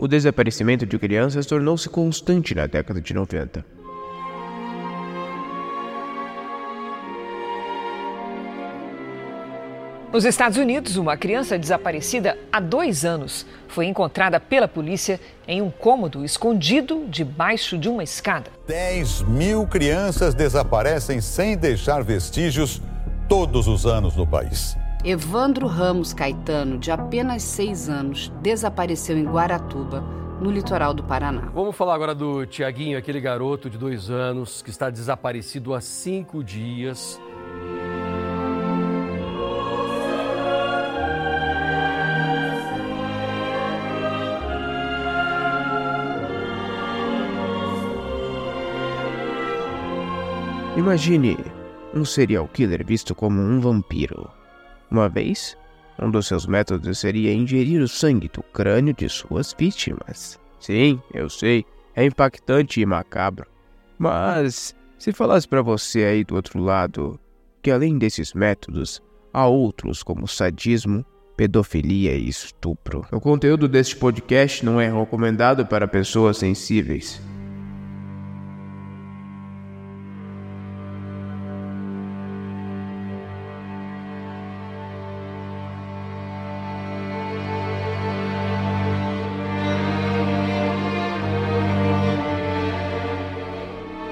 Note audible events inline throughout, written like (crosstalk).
o desaparecimento de crianças tornou-se constante na década de 90. Nos Estados Unidos, uma criança desaparecida há dois anos foi encontrada pela polícia em um cômodo escondido debaixo de uma escada. 10 mil crianças desaparecem sem deixar vestígios todos os anos no país. Evandro Ramos Caetano, de apenas seis anos, desapareceu em Guaratuba, no litoral do Paraná. Vamos falar agora do Tiaguinho, aquele garoto de dois anos que está desaparecido há cinco dias. Imagine um serial killer visto como um vampiro. Uma vez, um dos seus métodos seria ingerir o sangue do crânio de suas vítimas. Sim, eu sei, é impactante e macabro. Mas, se falasse para você aí do outro lado que além desses métodos, há outros como sadismo, pedofilia e estupro. O conteúdo deste podcast não é recomendado para pessoas sensíveis.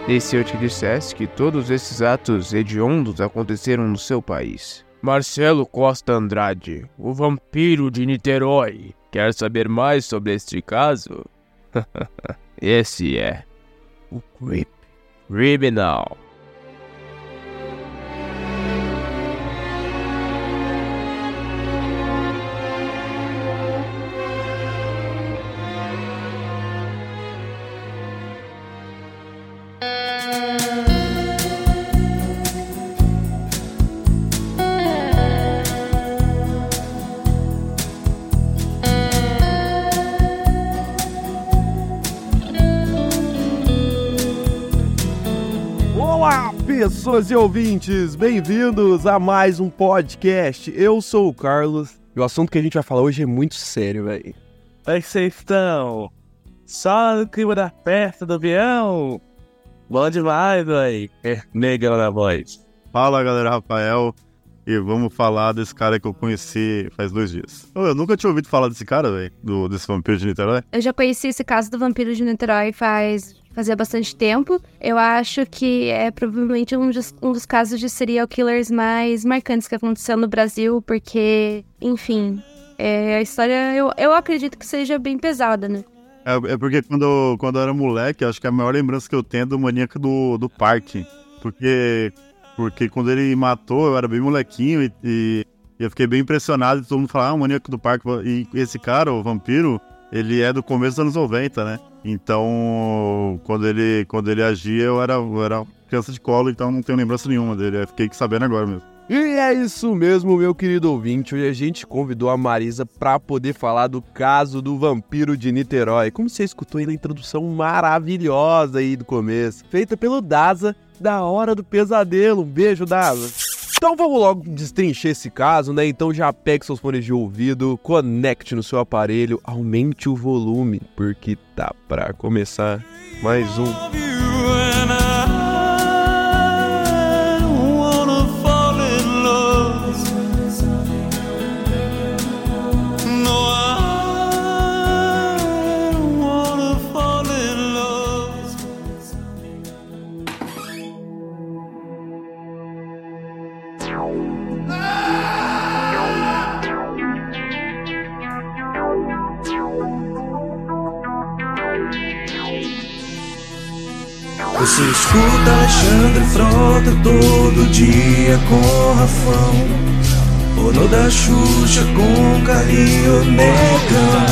E se eu te dissesse que todos esses atos hediondos aconteceram no seu país? Marcelo Costa Andrade, o vampiro de Niterói. Quer saber mais sobre este caso? (laughs) Esse é o Creep Criminal. Pessoas e ouvintes, bem-vindos a mais um podcast. Eu sou o Carlos e o assunto que a gente vai falar hoje é muito sério, velho. É que vocês estão? Só no clima da festa do avião? Bom demais, velho. É, negão na voz. Fala galera, Rafael. E vamos falar desse cara que eu conheci faz dois dias. Eu nunca tinha ouvido falar desse cara, velho, do- desse vampiro de Niterói. Eu já conheci esse caso do vampiro de Niterói faz fazia bastante tempo. Eu acho que é provavelmente um dos, um dos casos de serial killers mais marcantes que aconteceu no Brasil, porque, enfim, é, a história eu, eu acredito que seja bem pesada, né? É, é porque quando, quando eu era moleque, acho que a maior lembrança que eu tenho é do maníaco do, do parque. Porque, porque quando ele matou, eu era bem molequinho e, e eu fiquei bem impressionado. Todo mundo falava, ah, o maníaco do parque. E esse cara, o vampiro, ele é do começo dos anos 90, né? Então, quando ele, quando ele agia, eu era, eu era criança de colo, então não tenho lembrança nenhuma dele. Eu fiquei sabendo agora mesmo. E é isso mesmo, meu querido ouvinte. Hoje a gente convidou a Marisa pra poder falar do caso do vampiro de Niterói. Como você escutou aí na introdução maravilhosa aí do começo, feita pelo Daza da Hora do Pesadelo. Um beijo, Daza. Então vamos logo destrinchar esse caso, né? Então já pegue seus fones de ouvido, conecte no seu aparelho, aumente o volume, porque tá pra começar mais um. Você escuta Alexandre Frota todo dia com Rafão. Bono da Xuxa com Carinho Negão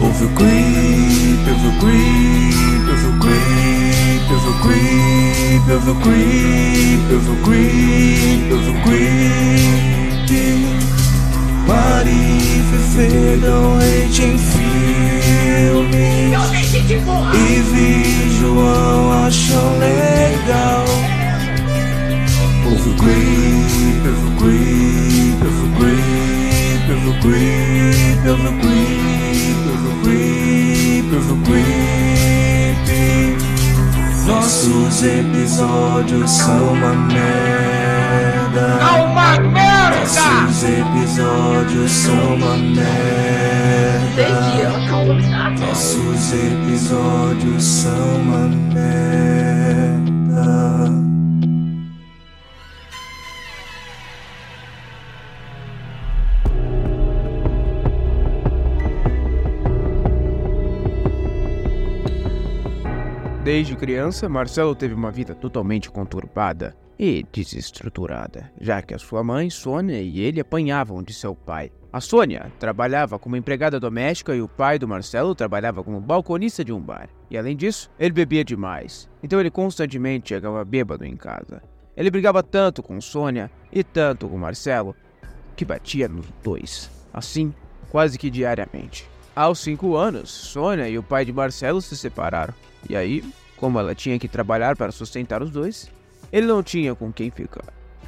Ouve o creep, ouve o creep, ouve o creep, ouve o creep, ouve o creep, ouve o creep, ouve o creep Mari Fefe dão hate e vi João, achou legal. Ovo creep, ovo creep, ovo creep, ovo Nossos episódios são uma merda. É uma merda! Nossos episódios são uma merda. Nossos episódios são uma merda. Desde criança, Marcelo teve uma vida totalmente conturbada e desestruturada, já que a sua mãe, Sônia, e ele apanhavam de seu pai. A Sônia trabalhava como empregada doméstica e o pai do Marcelo trabalhava como balconista de um bar. E além disso, ele bebia demais, então ele constantemente chegava bêbado em casa. Ele brigava tanto com Sônia e tanto com Marcelo que batia nos dois, assim, quase que diariamente. Aos cinco anos, Sônia e o pai de Marcelo se separaram. E aí, como ela tinha que trabalhar para sustentar os dois, ele não tinha com quem ficar.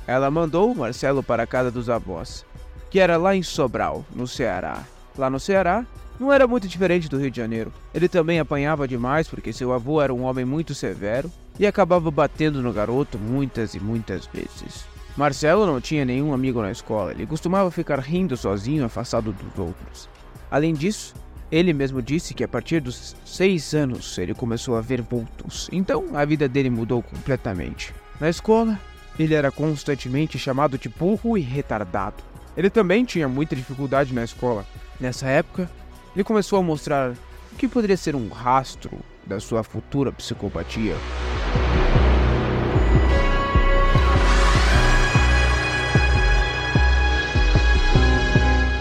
Ela mandou o Marcelo para a casa dos avós, que era lá em Sobral, no Ceará. Lá no Ceará, não era muito diferente do Rio de Janeiro. Ele também apanhava demais porque seu avô era um homem muito severo e acabava batendo no garoto muitas e muitas vezes. Marcelo não tinha nenhum amigo na escola, ele costumava ficar rindo sozinho, afastado dos outros. Além disso, ele mesmo disse que a partir dos seis anos ele começou a ver vultos, então a vida dele mudou completamente. Na escola, ele era constantemente chamado de burro e retardado. Ele também tinha muita dificuldade na escola. Nessa época, ele começou a mostrar o que poderia ser um rastro da sua futura psicopatia.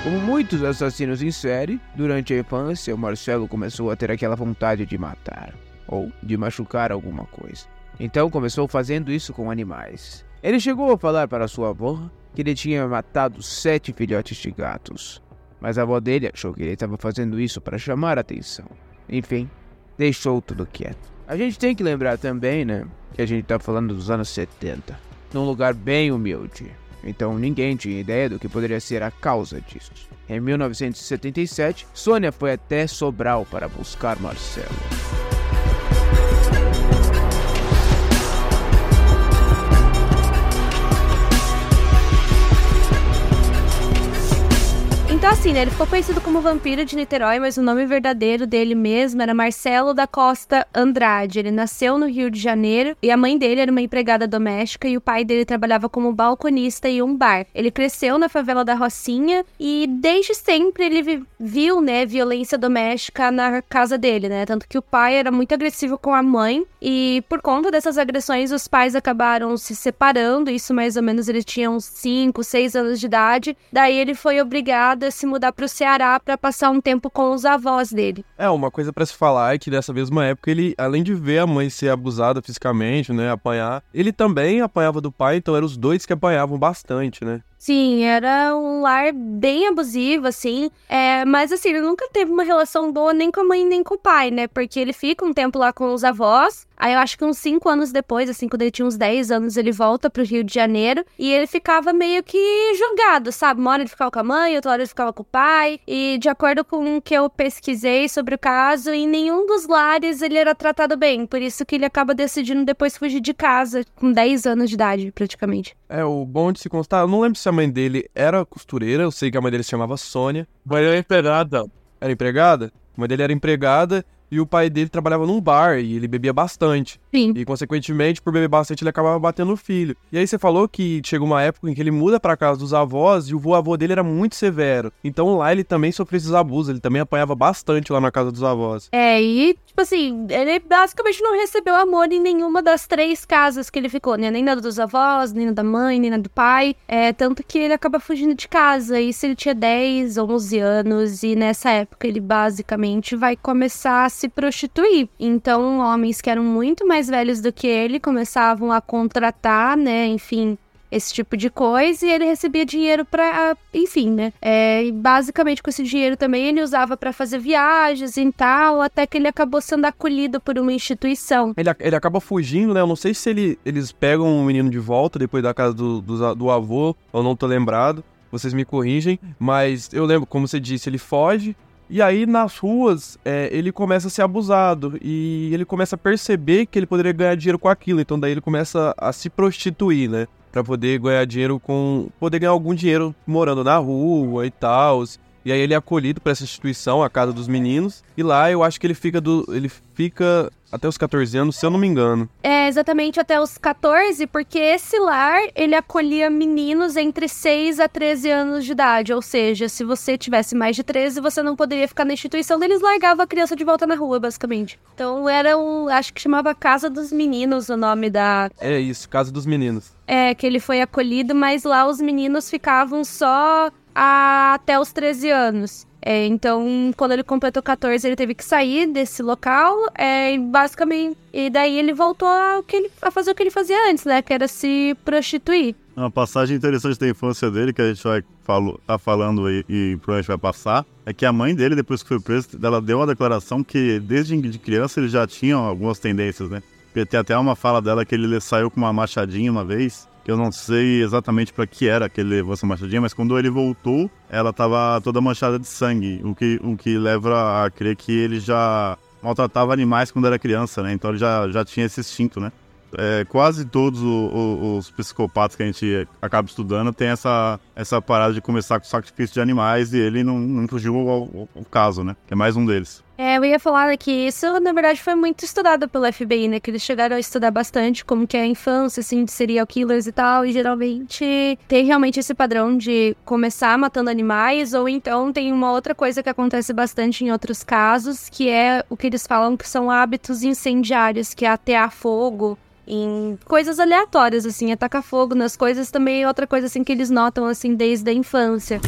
Como muitos assassinos em série, durante a infância, Marcelo começou a ter aquela vontade de matar ou de machucar alguma coisa. Então começou fazendo isso com animais. Ele chegou a falar para sua avó que ele tinha matado sete filhotes de gatos, mas a avó dele achou que ele estava fazendo isso para chamar a atenção. Enfim, deixou tudo quieto. A gente tem que lembrar também, né, que a gente está falando dos anos 70, num lugar bem humilde. Então ninguém tinha ideia do que poderia ser a causa disso. Em 1977, Sônia foi até Sobral para buscar Marcelo. Então, assim, né? Ele ficou conhecido como Vampiro de Niterói, mas o nome verdadeiro dele mesmo era Marcelo da Costa Andrade. Ele nasceu no Rio de Janeiro e a mãe dele era uma empregada doméstica e o pai dele trabalhava como balconista em um bar. Ele cresceu na favela da Rocinha e desde sempre ele viu, né, violência doméstica na casa dele, né? Tanto que o pai era muito agressivo com a mãe e por conta dessas agressões os pais acabaram se separando. Isso mais ou menos ele tinha uns 5, 6 anos de idade. Daí ele foi obrigado se mudar para o Ceará para passar um tempo com os avós dele. É, uma coisa para se falar é que nessa mesma época ele, além de ver a mãe ser abusada fisicamente, né, apanhar, ele também apanhava do pai, então eram os dois que apanhavam bastante, né? Sim, era um lar bem abusivo, assim. É, mas, assim, ele nunca teve uma relação boa nem com a mãe nem com o pai, né? Porque ele fica um tempo lá com os avós. Aí eu acho que uns 5 anos depois, assim, quando ele tinha uns 10 anos, ele volta pro Rio de Janeiro. E ele ficava meio que jogado, sabe? Uma hora ele ficava com a mãe, outra hora ele ficava com o pai. E de acordo com o que eu pesquisei sobre o caso, em nenhum dos lares ele era tratado bem. Por isso que ele acaba decidindo depois fugir de casa, com 10 anos de idade, praticamente. É, o bom de se constar, eu não lembro se a mãe dele era costureira, eu sei que a mãe dele se chamava Sônia. Mas era empregada. Era empregada? A mãe dele era empregada e o pai dele trabalhava num bar e ele bebia bastante. Sim. E, consequentemente, por beber bastante, ele acabava batendo no filho. E aí você falou que chegou uma época em que ele muda pra casa dos avós e o vô avô dele era muito severo. Então lá ele também sofreu esses abusos, ele também apanhava bastante lá na casa dos avós. É, e, tipo assim, ele basicamente não recebeu amor em nenhuma das três casas que ele ficou, né? Nem na dos avós, nem na da mãe, nem na do pai. É, tanto que ele acaba fugindo de casa. Isso ele tinha 10, 11 anos e nessa época ele basicamente vai começar a se prostituir. Então, homens que eram muito mais velhos do que ele começavam a contratar, né? Enfim, esse tipo de coisa e ele recebia dinheiro para, enfim, né? É, e basicamente com esse dinheiro também ele usava para fazer viagens e tal, até que ele acabou sendo acolhido por uma instituição. Ele, ele acaba fugindo, né? Eu não sei se ele, eles pegam o menino de volta depois da casa do, do, do avô, eu não tô lembrado. Vocês me corrigem, mas eu lembro, como você disse, ele foge, E aí, nas ruas, é, ele começa a ser abusado e ele começa a perceber que ele poderia ganhar dinheiro com aquilo. Então, daí ele começa a se prostituir, né? Pra poder ganhar dinheiro com. poder ganhar algum dinheiro morando na rua e tal. E aí ele é acolhido para essa instituição, a Casa dos Meninos. E lá eu acho que ele fica do. ele fica até os 14 anos, se eu não me engano. É, exatamente até os 14, porque esse lar, ele acolhia meninos entre 6 a 13 anos de idade. Ou seja, se você tivesse mais de 13, você não poderia ficar na instituição, eles largavam a criança de volta na rua, basicamente. Então era um, acho que chamava Casa dos Meninos o nome da... É isso, Casa dos Meninos. É, que ele foi acolhido, mas lá os meninos ficavam só a, até os 13 anos. É, então, quando ele completou 14, ele teve que sair desse local, é, e basicamente, e daí ele voltou a, ele, a, fazer o que ele fazia antes, né, que era se prostituir. Uma passagem interessante da infância dele, que a gente vai falo, tá falando aí e provavelmente vai passar, é que a mãe dele, depois que foi presa, ela deu uma declaração que desde de criança ele já tinha algumas tendências, né? Tem até uma fala dela que ele saiu com uma machadinha uma vez, eu não sei exatamente para que era que ele levou essa machadinha, mas quando ele voltou, ela estava toda manchada de sangue, o que, o que leva a crer que ele já maltratava animais quando era criança, né? Então ele já, já tinha esse instinto, né? É, quase todos os, os, psicopatas que a gente acaba estudando tem essa, essa parada de começar com sacrifício de animais e ele não, não fugiu ao, ao, ao caso, né? É mais um deles. É, eu ia falar que isso, na verdade, foi muito estudado pelo FBI, né? Que eles chegaram a estudar bastante como que é a infância, assim, de serial killers e tal. E geralmente tem realmente esse padrão de começar matando animais, ou então tem uma outra coisa que acontece bastante em outros casos, que é o que eles falam que são hábitos incendiários, que é atear fogo em coisas aleatórias, assim, atacar fogo nas coisas também é outra coisa, assim, que eles notam, assim, desde a infância.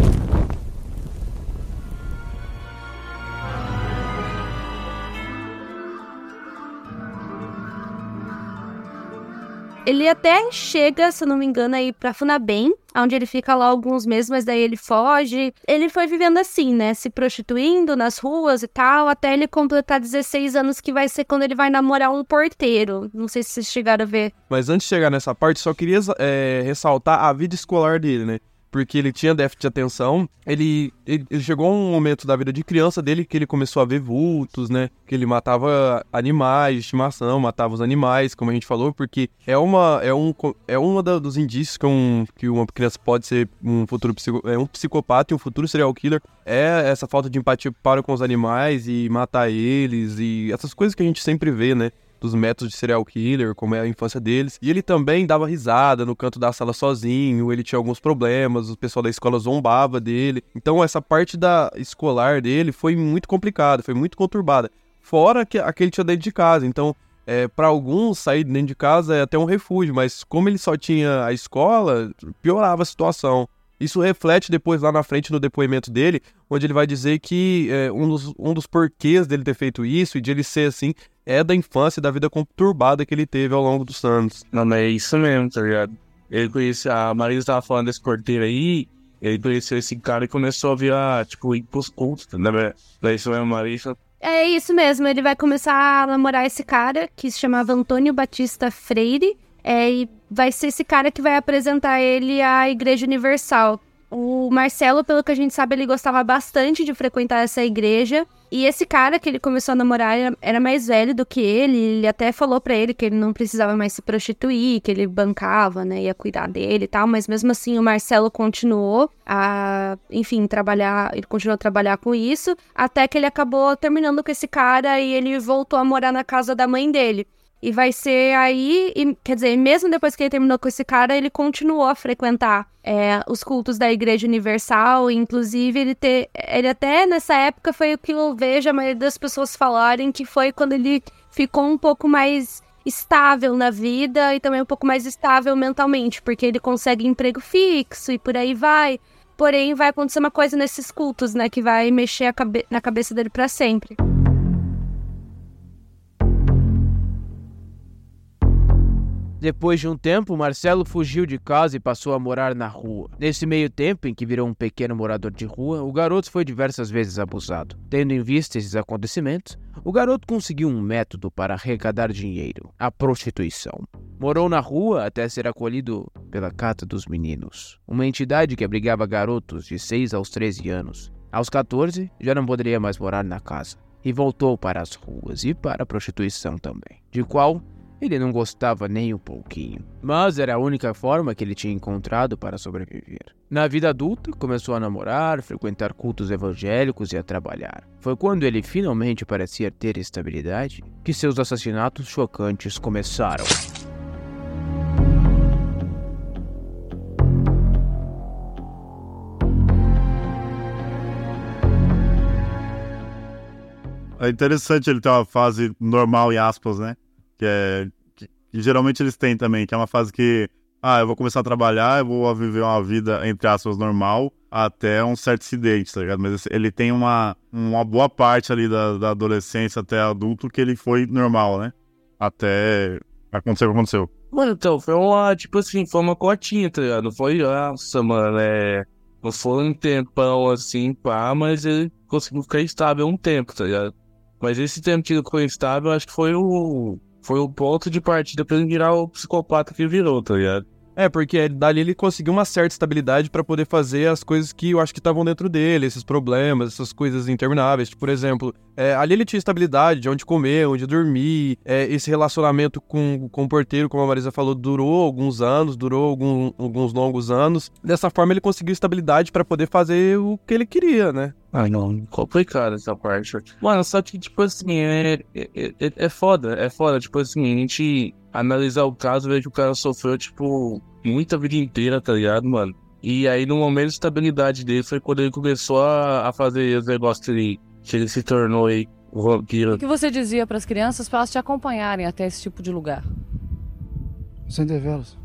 Ele até chega, se não me engano, aí pra Funabem, onde ele fica lá alguns meses, mas daí ele foge. Ele foi vivendo assim, né? Se prostituindo nas ruas e tal, até ele completar 16 anos, que vai ser quando ele vai namorar um porteiro. Não sei se vocês chegaram a ver. Mas antes de chegar nessa parte, só queria é, ressaltar a vida escolar dele, né? Porque ele tinha déficit de atenção. Ele, ele, ele, chegou a um momento da vida de criança dele que ele começou a ver vultos, né? Que ele matava animais de estimação, matava os animais, como a gente falou, porque é uma é um é uma dos indícios que, um, que uma criança pode ser um futuro psico, é um psicopata e um futuro serial killer é essa falta de empatia para com os animais e matar eles e essas coisas que a gente sempre vê, né? Dos métodos de serial killer, como é a infância deles. E ele também dava risada no canto da sala sozinho, ele tinha alguns problemas, o pessoal da escola zombava dele. Então essa parte da escolar dele foi muito complicada, foi muito conturbada. Fora que aquele tinha dentro de casa, então é, para alguns sair dentro de casa é até um refúgio, mas como ele só tinha a escola, piorava a situação. Isso reflete depois lá na frente no depoimento dele, onde ele vai dizer que é, um, dos, um dos porquês dele ter feito isso e de ele ser assim é da infância e da vida conturbada que ele teve ao longo dos anos. Não, mas é isso mesmo, tá ligado? Ele conhecia, a Marisa tava falando desse porteiro aí, ele conheceu esse cara e começou a virar, tipo, ir pros cultos, né? Daí isso mesmo, Marisa. É isso mesmo, ele vai começar a namorar esse cara que se chamava Antônio Batista Freire. É, e vai ser esse cara que vai apresentar ele à Igreja Universal. O Marcelo, pelo que a gente sabe, ele gostava bastante de frequentar essa igreja. E esse cara que ele começou a namorar era, mais velho do que ele. Ele até falou para ele que ele não precisava mais se prostituir, que ele bancava, né? Ia cuidar dele e tal. Mas mesmo assim, o Marcelo continuou a, enfim, trabalhar. Ele continuou a trabalhar com isso. Até que ele acabou terminando com esse cara e ele voltou a morar na casa da mãe dele. E vai ser aí, e, quer dizer, mesmo depois que ele terminou com esse cara, ele continuou a frequentar é, os cultos da Igreja Universal. Inclusive, ele. Ele até nessa época foi o que eu vejo a maioria das pessoas falarem que foi quando ele ficou um pouco mais estável na vida e também um pouco mais estável mentalmente, porque ele consegue emprego fixo e por aí vai. Porém, vai acontecer uma coisa nesses cultos, né, que vai mexer cabe na cabeça dele para sempre. Depois de um tempo, Marcelo fugiu de casa e passou a morar na rua. Nesse meio tempo, em que virou um pequeno morador de rua, o garoto foi diversas vezes abusado. Tendo em vista esses acontecimentos, o garoto conseguiu um método para arrecadar dinheiro: a prostituição. Morou na rua até ser acolhido pela Cata dos Meninos, uma entidade que abrigava garotos de 6 aos 13 anos Aos 14, já não poderia mais morar na casa e voltou para as ruas e para a prostituição também, de qual ele não gostava nem um pouquinho, mas era a única forma que ele tinha encontrado para sobreviver. Na vida adulta, começou a namorar, frequentar cultos evangélicos e a trabalhar. Foi quando ele finalmente parecia ter estabilidade que seus assassinatos chocantes começaram. É interessante ele ter uma fase normal, em aspas, né? Que é. Que, que geralmente eles têm também, que é uma fase que. Ah, eu vou começar a trabalhar, eu vou viver uma vida, entre aspas, normal, até um certo acidente, tá ligado? Mas ele tem uma, uma boa parte ali da, da adolescência até adulto que ele foi normal, né? Até acontecer o que aconteceu. Mano, então, foi uma, tipo assim, foi uma cotinha, tá ligado? Não foi, nossa, mano, é. Não foi um tempão assim, pá, mas ele conseguiu ficar estável um tempo, tá ligado? Mas esse tempo que ele ficou estável, acho que foi o. Foi o ponto de partida pra ele virar o psicopata que virou, tá ligado? É, porque dali ele conseguiu uma certa estabilidade para poder fazer as coisas que eu acho que estavam dentro dele, esses problemas, essas coisas intermináveis. Tipo, por exemplo, é, ali ele tinha estabilidade de onde comer, onde dormir. É, esse relacionamento com, com o porteiro, como a Marisa falou, durou alguns anos, durou algum, alguns longos anos. Dessa forma, ele conseguiu estabilidade para poder fazer o que ele queria, né? Ai, não, complicado essa parte. Mano, só que, tipo assim, é, é, é, é foda, é foda. Tipo assim, a gente analisar o caso, ver que o cara sofreu, tipo, muita vida inteira, tá ligado, mano? E aí, no momento de estabilidade dele, foi quando ele começou a, a fazer os negócios que ele, que ele se tornou aí, o vampiro. O que você dizia para as crianças para elas te acompanharem até esse tipo de lugar? Sem develos.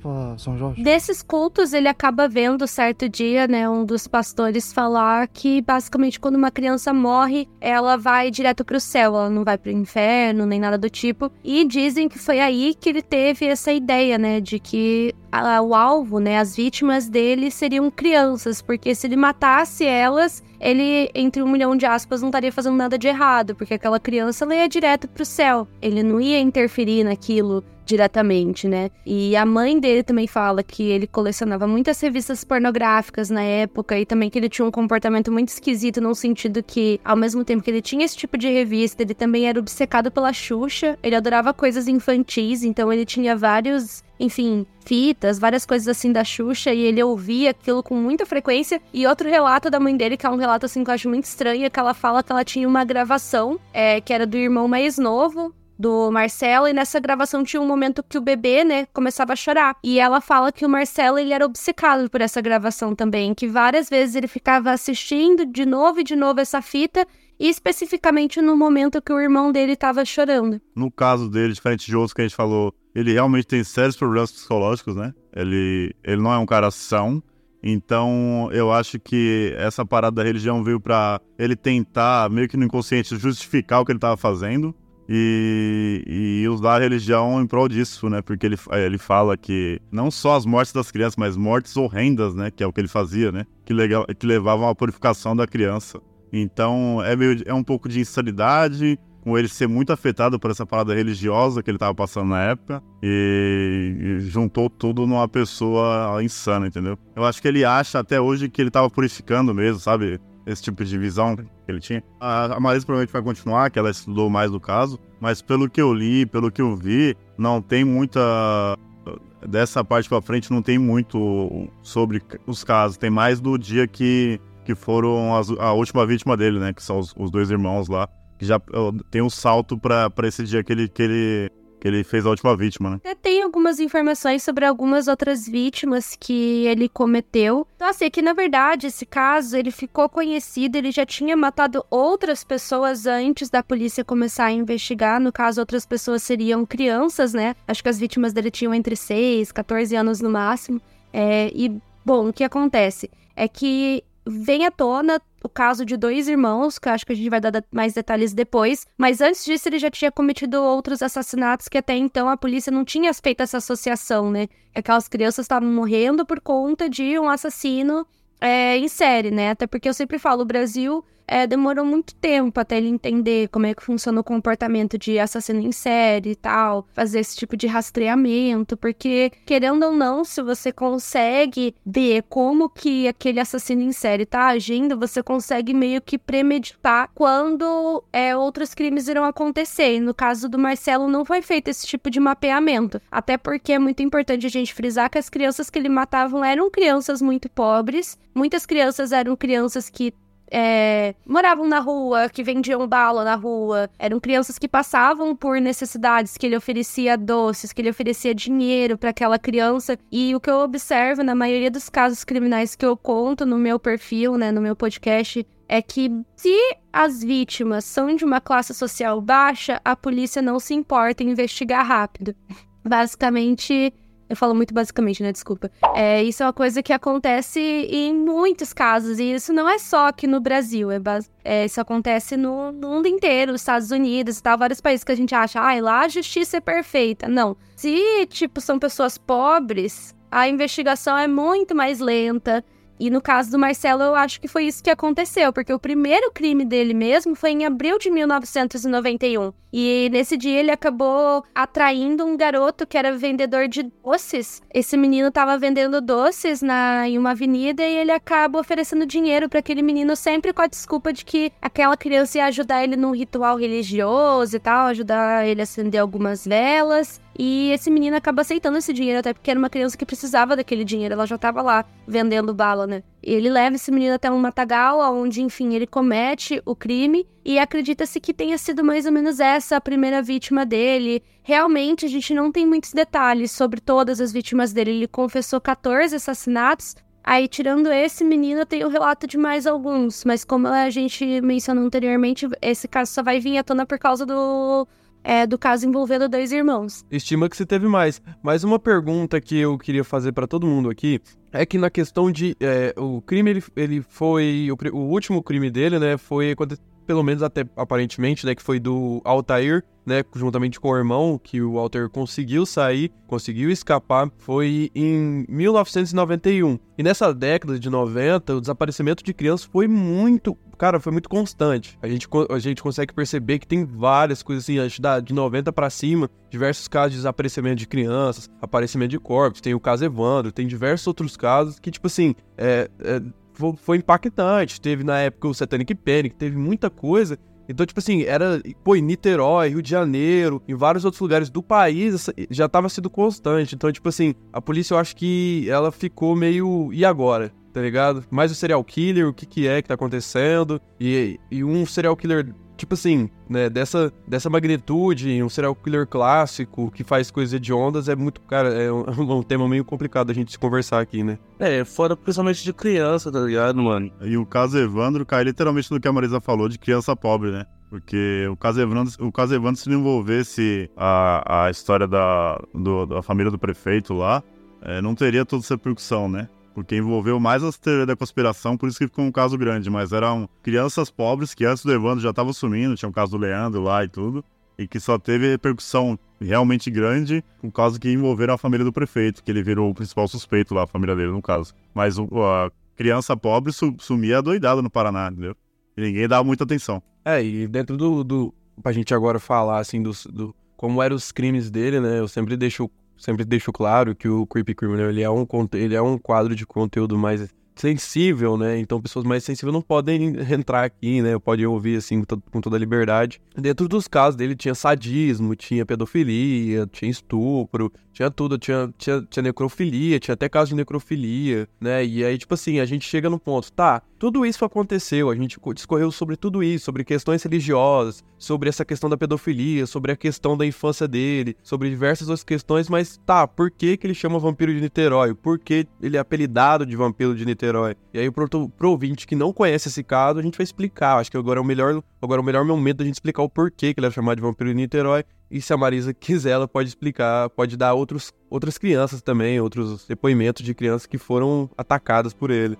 Para São Jorge. Desses cultos, ele acaba vendo certo dia, né, um dos pastores falar que basicamente quando uma criança morre, ela vai direto para o céu, ela não vai para o inferno nem nada do tipo. E dizem que foi aí que ele teve essa ideia, né, de que a, o alvo, né, as vítimas dele seriam crianças, porque se ele matasse elas, ele, entre um milhão de aspas, não estaria fazendo nada de errado, porque aquela criança ela ia direto pro céu. Ele não ia interferir naquilo diretamente, né? E a mãe dele também fala que ele colecionava muitas revistas pornográficas na época e também que ele tinha um comportamento muito esquisito no sentido que, ao mesmo tempo que ele tinha esse tipo de revista, ele também era obcecado pela Xuxa, ele adorava coisas infantis, então ele tinha vários enfim, fitas, várias coisas assim da Xuxa, e ele ouvia aquilo com muita frequência. E outro relato da mãe dele, que é um relato assim que eu acho muito estranho, é que ela fala que ela tinha uma gravação, é, que era do irmão mais novo, do Marcelo, e nessa gravação tinha um momento que o bebê, né, começava a chorar. E ela fala que o Marcelo, ele era obcecado por essa gravação também, que várias vezes ele ficava assistindo de novo e de novo essa fita, e especificamente no momento que o irmão dele estava chorando. No caso dele, diferente de outros que a gente falou, ele realmente tem sérios problemas psicológicos, né? Ele, ele não é um cara são, então, eu acho que essa parada da religião veio para ele tentar, meio que no inconsciente, justificar o que ele estava fazendo e, e, usar a religião em prol disso, né? Porque ele, ele fala que não só as mortes das crianças, mas mortes horrendas, né? Que é o que ele fazia, né? Que, legal, que levavam à purificação da criança. Então, é, meio, é um pouco de insanidade, com ele ser muito afetado por essa parada religiosa que ele estava passando na época e, e, juntou tudo numa pessoa insana, entendeu? Eu acho que ele acha até hoje que ele estava purificando mesmo, sabe? Esse tipo de visão que ele tinha. A, a Marisa provavelmente vai continuar, que ela estudou mais do caso, mas pelo que eu li, pelo que eu vi, não tem muita. Dessa parte pra frente, não tem muito sobre os casos. Tem mais do dia que, que foram as, a última vítima dele, né? Que são os, os dois irmãos lá. Que já tem um salto para esse dia que ele, que ele que ele fez a última vítima, né? Até tem algumas informações sobre algumas outras vítimas que ele cometeu. Então, assim, é que na verdade esse caso ele ficou conhecido, ele já tinha matado outras pessoas antes da polícia começar a investigar. No caso, outras pessoas seriam crianças, né? Acho que as vítimas dele tinham entre 6, 14 anos no máximo. É, e, bom, o que acontece? É que vem à tona o caso de dois irmãos, que acho que a gente vai dar mais detalhes depois, mas antes disso ele já tinha cometido outros assassinatos que até então a polícia não tinha feito essa associação, né? Aquelas crianças estavam morrendo por conta de um assassino é, em série, né? Até porque eu sempre falo, o Brasil é, demorou muito tempo até ele entender como é que funciona o comportamento de assassino em série e tal, fazer esse tipo de rastreamento, porque, querendo ou não, se você consegue ver como que aquele assassino em série tá agindo, você consegue meio que premeditar quando é, outros crimes irão acontecer. E no caso do Marcelo, não foi feito esse tipo de mapeamento. Até porque é muito importante a gente frisar que as crianças que ele matavam eram crianças muito pobres. Muitas crianças eram crianças que é, moravam na rua, que vendiam bala na rua, eram crianças que passavam por necessidades, que ele oferecia doces, que ele oferecia dinheiro para aquela criança. E o que eu observo na maioria dos casos criminais que eu conto no meu perfil, né, no meu podcast, é que se as vítimas são de uma classe social baixa, a polícia não se importa em investigar rápido. (laughs) Basicamente, eu falo muito basicamente, né? Desculpa. É, isso é uma coisa que acontece em muitos casos. E isso não é só aqui no Brasil. É, é isso acontece no, mundo inteiro, nos Estados Unidos e tal. Vários países que a gente acha, ah, lá a justiça é perfeita. Não. Se, tipo, são pessoas pobres, a investigação é muito mais lenta. E no caso do Marcelo, eu acho que foi isso que aconteceu, porque o primeiro crime dele mesmo foi em abril de 1991. E nesse dia ele acabou atraindo um garoto que era vendedor de doces. Esse menino estava vendendo doces na, em uma avenida e ele acaba oferecendo dinheiro para aquele menino sempre com a desculpa de que aquela criança ia ajudar ele num ritual religioso e tal, ajudar ele a acender algumas velas. E esse menino acaba aceitando esse dinheiro, até porque era uma criança que precisava daquele dinheiro, ela já estava lá vendendo bala, né? Ele leva esse menino até um matagal, onde, enfim, ele comete o crime e acredita-se que tenha sido mais ou menos essa a primeira vítima dele. Realmente, a gente não tem muitos detalhes sobre todas as vítimas dele. Ele confessou 14 assassinatos. Aí, tirando esse menino, tem o relato de mais alguns, mas como a gente mencionou anteriormente, esse caso só vai vir à tona por causa do é, do caso envolvendo dois irmãos. Estima que se teve mais. Mas uma pergunta que eu queria fazer para todo mundo aqui é que na questão de é, o crime ele, ele foi o, o, último crime dele, né, foi pelo menos até aparentemente, né, que foi do Altair, né, juntamente com o irmão, que o Altair conseguiu sair, conseguiu escapar, foi em 1991. E nessa década de 90, o desaparecimento de crianças foi muito, cara, foi muito constante. A gente, a gente consegue perceber que tem várias coisas assim, acho que de 90 para cima, diversos casos de desaparecimento de crianças, aparecimento de corpos, tem o caso Evandro, tem diversos outros casos que, tipo assim, é, é foi impactante. Teve na época o Satanic Panic, teve muita coisa. Então, tipo assim, era, pô, em Niterói, Rio de Janeiro, em vários outros lugares do país, já tava sendo constante. Então, tipo assim, a polícia eu acho que ela ficou meio. E agora? Tá ligado? Mais o serial killer, o que que é que tá acontecendo? E, e um serial killer tipo assim, né, dessa, dessa magnitude, um serial killer clássico que faz coisas hediondas é muito, cara, é um, (laughs) um, tema meio complicado a gente se conversar aqui, né? É, fora principalmente de criança, tá ligado, mano? E o caso Evandro cai literalmente no que a Marisa falou de criança pobre, né? Porque o caso Evandro, o caso Evandro se não envolvesse a, a história da, do, da família do prefeito lá, é, não teria toda essa repercussão, né? Porque envolveu mais as teorias da conspiração, por isso que ficou um caso grande. Mas eram crianças pobres que antes do Evandro já estavam sumindo, tinha o caso do Leandro lá e tudo, e que só teve repercussão realmente grande por causa que envolveram a família do prefeito, que ele virou o principal suspeito lá, a família dele no caso. Mas a criança pobre sumia doidada no Paraná, entendeu? E ninguém dava muita atenção. É, e dentro do. do pra gente agora falar, assim, do, do como eram os crimes dele, né? Eu sempre deixo sempre deixo claro que o Creepy Criminal ele é um, ele é um quadro de conteúdo mais sensível, né? Então pessoas mais sensíveis não podem entrar aqui, né? Podem ouvir assim com toda a liberdade. Dentro dos casos dele tinha sadismo, tinha pedofilia, tinha estupro, tinha tudo, tinha, tinha, tinha necrofilia, tinha até casos de necrofilia, né? E aí, tipo assim, a gente chega no ponto, tá, tudo isso aconteceu, a gente discorreu sobre tudo isso, sobre questões religiosas, sobre essa questão da pedofilia, sobre a questão da infância dele, sobre diversas outras questões, mas tá, por que que ele chama Vampiro de Niterói? Por que ele é apelidado de Vampiro de Niterói? E aí, pro, pro ouvinte que não conhece esse caso, a gente vai explicar. Acho que agora é o melhor, agora é o melhor momento da gente explicar o porquê que ele é chamado de Vampiro de Niterói e se a Marisa quiser, ela pode explicar, pode dar outros, outras crianças também, outros depoimentos de crianças que foram atacadas por ele.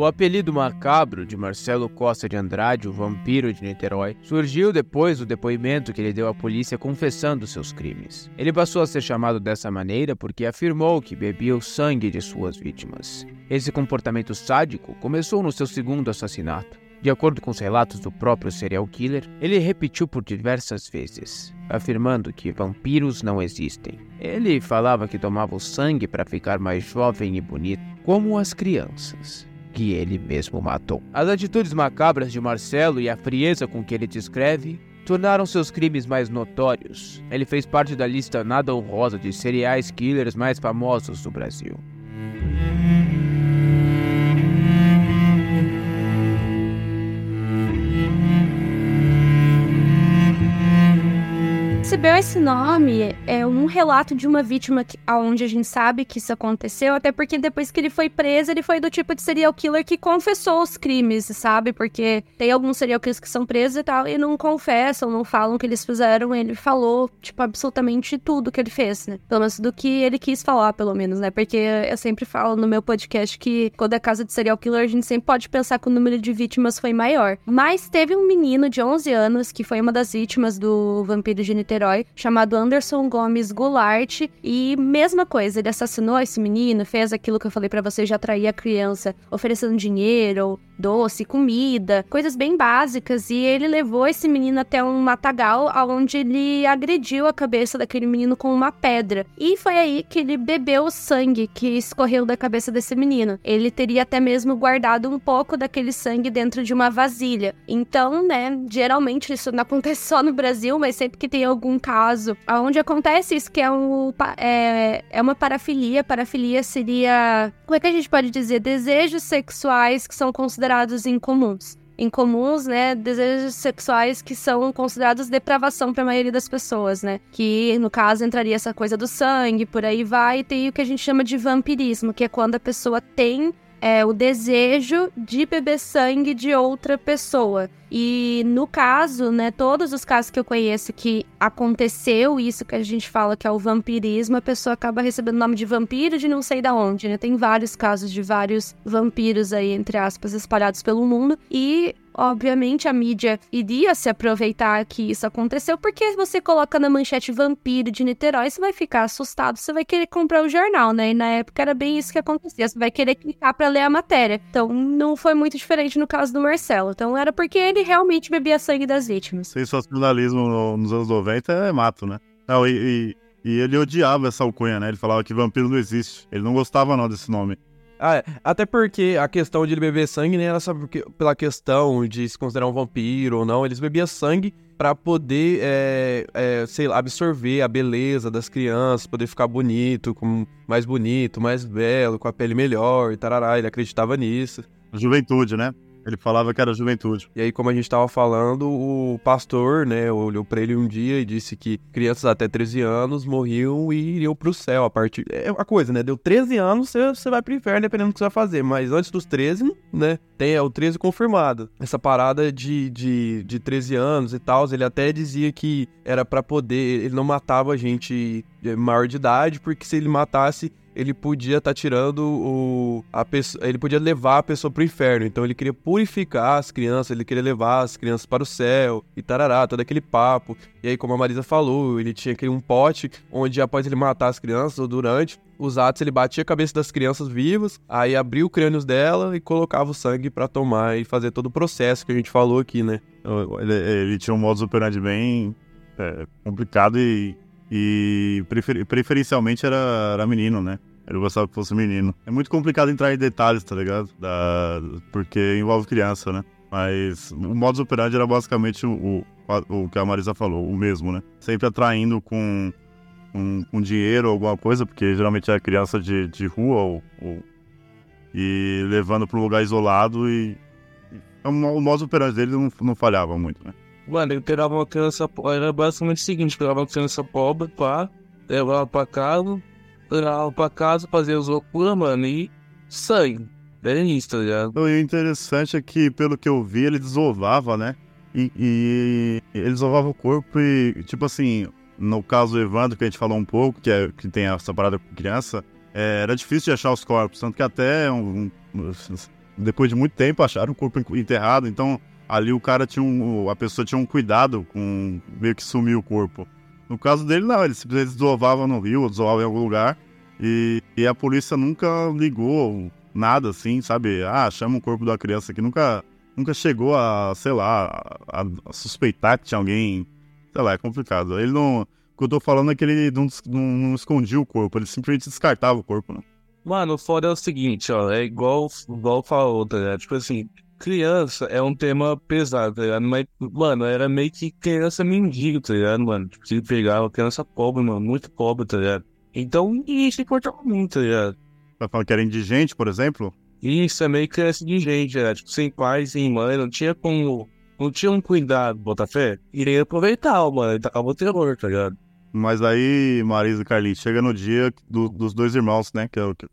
O apelido macabro de Marcelo Costa de Andrade, o vampiro de Niterói, surgiu depois do depoimento que ele deu à polícia confessando seus crimes. Ele passou a ser chamado dessa maneira porque afirmou que bebia o sangue de suas vítimas. Esse comportamento sádico começou no seu segundo assassinato. De acordo com os relatos do próprio serial killer, ele repetiu por diversas vezes, afirmando que vampiros não existem. Ele falava que tomava o sangue para ficar mais jovem e bonito, como as crianças que ele mesmo matou. As atitudes macabras de Marcelo e a frieza com que ele descreve tornaram seus crimes mais notórios. Ele fez parte da lista nada honrosa de serial killers mais famosos do Brasil. Recebeu esse nome é um relato de uma vítima que, onde a gente sabe que isso aconteceu, até porque depois que ele foi preso, ele foi do tipo de serial killer que confessou os crimes, sabe? Porque tem alguns serial killers que são presos e tal, e não confessam, não falam o que eles fizeram. Ele falou, tipo, absolutamente tudo que ele fez, né? Pelo menos do que ele quis falar, pelo menos, né? Porque eu sempre falo no meu podcast que quando é casa de serial killer, a gente sempre pode pensar que o número de vítimas foi maior. Mas teve um menino de 11 anos que foi uma das vítimas do vampiro de Niterói herói chamado Anderson Gomes Goulart. E mesma coisa, ele assassinou esse menino, fez aquilo que eu falei para você, já atrair a criança, oferecendo dinheiro, doce, comida, coisas bem básicas. E ele levou esse menino até um matagal, onde ele agrediu a cabeça daquele menino com uma pedra. E foi aí que ele bebeu o sangue que escorreu da cabeça desse menino. Ele teria até mesmo guardado um pouco daquele sangue dentro de uma vasilha. Então, né, geralmente isso não (laughs) acontece só no Brasil, mas sempre que tem algum caso onde acontece isso, que é, um, é, é uma parafilia. Parafilia seria. Como é que a gente pode dizer? Desejos sexuais que são considerados incomuns incomuns, né, desejos sexuais que são considerados depravação para a maioria das pessoas, né? Que no caso entraria essa coisa do sangue, por aí vai, e tem o que a gente chama de vampirismo, que é quando a pessoa tem é, o desejo de beber sangue de outra pessoa. E no caso, né, todos os casos que eu conheço que aconteceu isso que a gente fala que é o vampirismo, a pessoa acaba recebendo o nome de vampiro de não sei da onde, né? Tem vários casos de vários vampiros aí, entre aspas, espalhados pelo mundo. E obviamente a mídia iria se aproveitar que isso aconteceu, porque você coloca na manchete vampiro de Niterói, você vai ficar assustado, você vai querer comprar o jornal, né? E na época era bem isso que acontecia, você vai querer clicar para ler a matéria. Então não foi muito diferente no caso do Marcelo. Então era porque ele realmente bebia sangue das vítimas. Sensacionalismo nos anos 90 é mato, né? Não, e, e, e ele odiava essa alcunha, né? Ele falava que vampiro não existe. Ele não gostava não desse nome. Ah, é. até porque a questão de ele beber sangue nem era só porque, pela questão de se considerar um vampiro ou não. Eles bebiam sangue para poder, é, é, sei lá, absorver a beleza das crianças, poder ficar bonito, com, mais bonito, mais belo, com a pele melhor e tarará. Ele acreditava nisso. Juventude, né? Ele falava que era juventude. E aí, como a gente estava falando, o pastor, né, olhou para ele um dia e disse que crianças até 13 anos morriam e iriam pro céu a partir. É uma coisa, né? Deu 13 anos, você, vai pro inferno, dependendo do que você vai fazer. Mas antes dos 13, né? Tem é, o 13 confirmado. Essa parada de, de, de 13 anos e tal, ele até dizia que era para poder. Ele não matava gente maior de idade, porque se ele matasse ele podia estar tá tirando o a pessoa, ele podia levar a pessoa pro inferno. Então ele queria purificar as crianças, ele queria levar as crianças para o céu e tarará, todo aquele papo. E aí, como a Marisa falou, ele tinha aquele um pote onde após ele matar as crianças ou durante os atos, ele batia a cabeça das crianças vivas, aí abria o crânio dela e colocava o sangue para tomar e fazer todo o processo que a gente falou aqui, né? Ele, ele tinha um modus operandi bem é, complicado e e prefer, preferencialmente era, era menino, né? Ele gostava que fosse menino. É muito complicado entrar em detalhes, tá ligado? Da, porque envolve criança, né? Mas o modus operandi era basicamente o, o, o que a Marisa falou, o mesmo, né? Sempre atraindo com, com dinheiro ou alguma coisa, porque geralmente era criança de, de rua ou, ou e levando para um lugar isolado e, e o modus operandi dele não, não falhava muito, né? Mano, ele pegava uma criança. Era basicamente o seguinte: pegava uma criança pobre, pá, levava pra casa, levava pra casa, fazia as loucuras, mano, e sangue. Era isso, tá ligado? E o interessante é que, pelo que eu vi, ele desovava, né? E, e ele desovava o corpo e, tipo assim, no caso do Evandro, que a gente falou um pouco, que, é, que tem essa parada com criança, é, era difícil de achar os corpos, tanto que até um, um, depois de muito tempo, acharam o corpo enterrado. Então, ali o cara tinha um. A pessoa tinha um cuidado com meio que sumir o corpo. No caso dele, não, ele simplesmente desovava no rio, desovava em algum lugar. E, e, a polícia nunca ligou nada assim, sabe? Ah, chama o corpo da criança que nunca, nunca chegou a, sei lá, a, a, suspeitar que tinha alguém. Sei lá, é complicado. Ele não. O que eu tô falando é que ele não, não, não escondia o corpo, ele simplesmente descartava o corpo, né? Mano, foda é o seguinte, ó, é igual, igual falou, tá ligado? Tipo assim, criança é um tema pesado, tá ligado? Mas, mano, era meio que criança mendigo, tá ligado, mano? Tipo, se pegava criança pobre, mano, muito pobre, tá ligado? Então, isso importava muito, tá ligado? Vai falar que era indigente, por exemplo? Isso, é meio criança indigente, tá Tipo, sem pai, sem mãe, não tinha como. Não tinha um cuidado, Botafé. Iria aproveitar, mano, ele tacava o terror, tá ligado? Mas aí, Marisa e Carlinhos, chega no dia do, dos dois irmãos, né? Que é o que,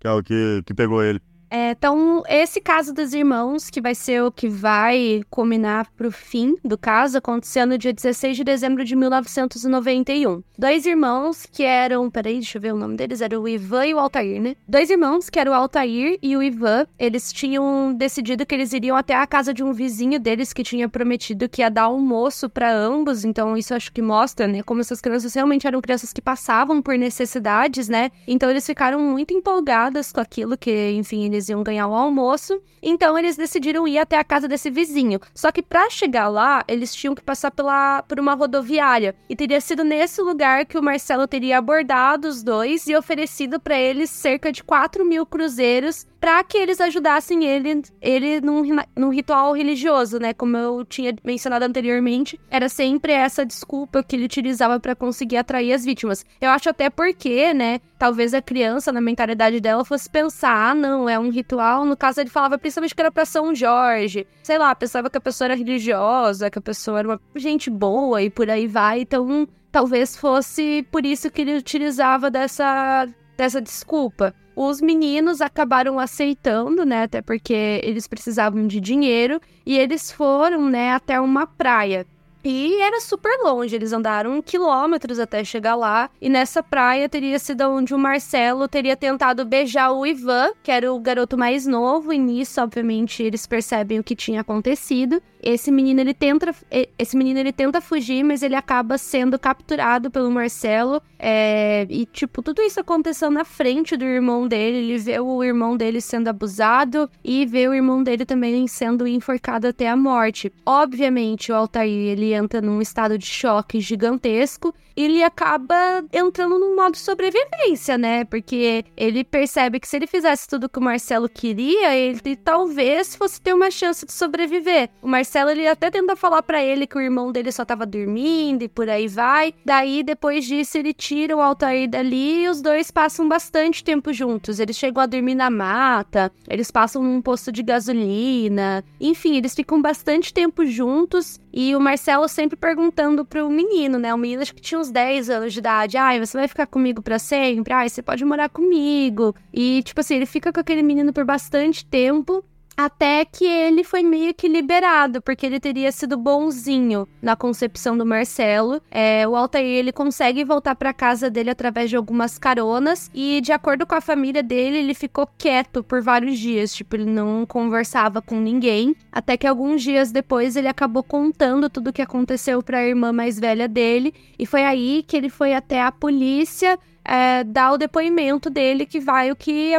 que, é o que, que pegou ele. É, então, esse caso dos irmãos, que vai ser o que vai culminar para o fim do caso, aconteceu no dia 16 de dezembro de 1991. Dois irmãos que eram. Peraí, deixa eu ver o nome deles. Era o Ivan e o Altair, né? Dois irmãos, que eram o Altair e o Ivan, eles tinham decidido que eles iriam até a casa de um vizinho deles que tinha prometido que ia dar almoço para ambos. Então, isso acho que mostra, né? Como essas crianças realmente eram crianças que passavam por necessidades, né? Então, eles ficaram muito empolgadas com aquilo que, enfim, eles eles iam ganhar o almoço, então eles decidiram ir até a casa desse vizinho. Só que para chegar lá, eles tinham que passar pela, por uma rodoviária. E teria sido nesse lugar que o Marcelo teria abordado os dois e oferecido para eles cerca de 4 mil cruzeiros para que eles ajudassem ele, ele num, num ritual religioso, né? Como eu tinha mencionado anteriormente, era sempre essa desculpa que ele utilizava para conseguir atrair as vítimas. Eu acho até porque, né? Talvez a criança, na mentalidade dela, fosse pensar: ah, não, é um ritual. No caso, ele falava principalmente que era pra São Jorge. Sei lá, pensava que a pessoa era religiosa, que a pessoa era uma gente boa e por aí vai. Então, talvez fosse por isso que ele utilizava dessa, dessa desculpa. Os meninos acabaram aceitando, né? Até porque eles precisavam de dinheiro e eles foram, né, até uma praia. E era super longe, eles andaram quilômetros até chegar lá. E nessa praia teria sido onde o Marcelo teria tentado beijar o Ivan, que era o garoto mais novo. E nisso, obviamente, eles percebem o que tinha acontecido. Esse menino ele tenta, esse menino ele tenta fugir, mas ele acaba sendo capturado pelo Marcelo. É, e tipo tudo isso acontecendo na frente do irmão dele. Ele vê o irmão dele sendo abusado e vê o irmão dele também sendo enforcado até a morte. Obviamente o Altair ele entra num estado de choque gigantesco e ele acaba entrando num modo sobrevivência, né? Porque ele percebe que se ele fizesse tudo que o Marcelo queria, ele talvez fosse ter uma chance de sobreviver. O Marcelo ele até tenta falar para ele que o irmão dele só tava dormindo e por aí vai. Daí depois disso ele tira o Altair dali e os dois passam bastante tempo juntos. Eles chegam a dormir na mata, eles passam num posto de gasolina. Enfim, eles ficam bastante tempo juntos e o Marcelo sempre perguntando pro menino, né? O menino acho que tinha uns 10 anos de idade. Ai, você vai ficar comigo para sempre? Ai, você pode morar comigo. E, tipo assim, ele fica com aquele menino por bastante tempo. Até que ele foi meio que liberado, porque ele teria sido bonzinho na concepção do Marcelo. É, o Altair ele consegue voltar para casa dele através de algumas caronas e, de acordo com a família dele, ele ficou quieto por vários dias. Tipo, ele não conversava com ninguém. Até que alguns dias depois ele acabou contando tudo o que aconteceu para a irmã mais velha dele e foi aí que ele foi até a polícia é, dar o depoimento dele que vai o que,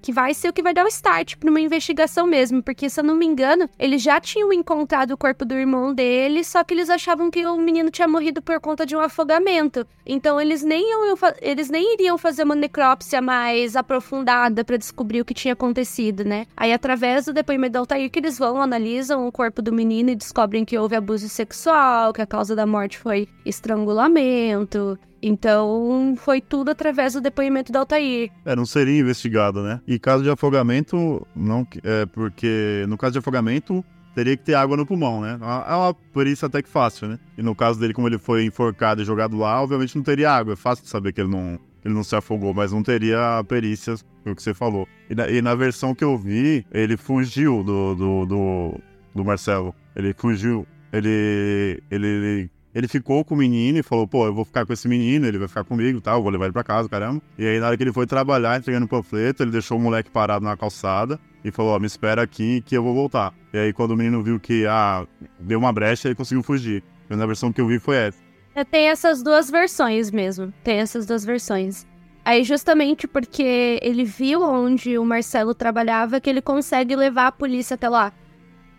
que vai ser o que vai dar o start para uma investigação mesmo, porque se eu não me engano, eles já tinham encontrado o corpo do irmão dele, só que eles achavam que o menino tinha morrido por conta de um afogamento. Então eles nem iam, eles nem iriam fazer uma necrópsia mais aprofundada para descobrir o que tinha acontecido, né? Aí através do depoimento do Altair que eles vão analisam o corpo do menino e descobrem que houve abuso sexual, que a causa da morte foi estrangulamento, então, foi tudo através do depoimento do Altair. É, não seria investigado, né? E caso de afogamento, não é porque no caso de afogamento teria que ter água no pulmão, né? É uma perícia até que fácil, né? E no caso dele, como ele foi enforcado e jogado lá, obviamente não teria água. É fácil de saber que ele não, ele não se afogou, mas não teria perícia, foi o que você falou. E na, e na versão que eu vi, ele fugiu do, do, do, do Marcelo. Ele fugiu. Ele, ele, ele ele ficou com o menino e falou, pô, eu vou ficar com esse menino, ele vai ficar comigo, tá? Eu vou levar ele pra casa, caramba. E aí, na hora que ele foi trabalhar, entregando o panfleto, ele deixou o moleque parado na calçada. e falou: Ó, me espera aqui que eu vou voltar. E aí, quando o menino viu que ah, deu uma brecha, ele conseguiu fugir. Na versão que eu vi foi essa. É, tem essas duas versões mesmo. Tem essas duas versões. Aí, justamente porque ele viu onde o Marcelo trabalhava, que ele consegue levar a polícia até lá.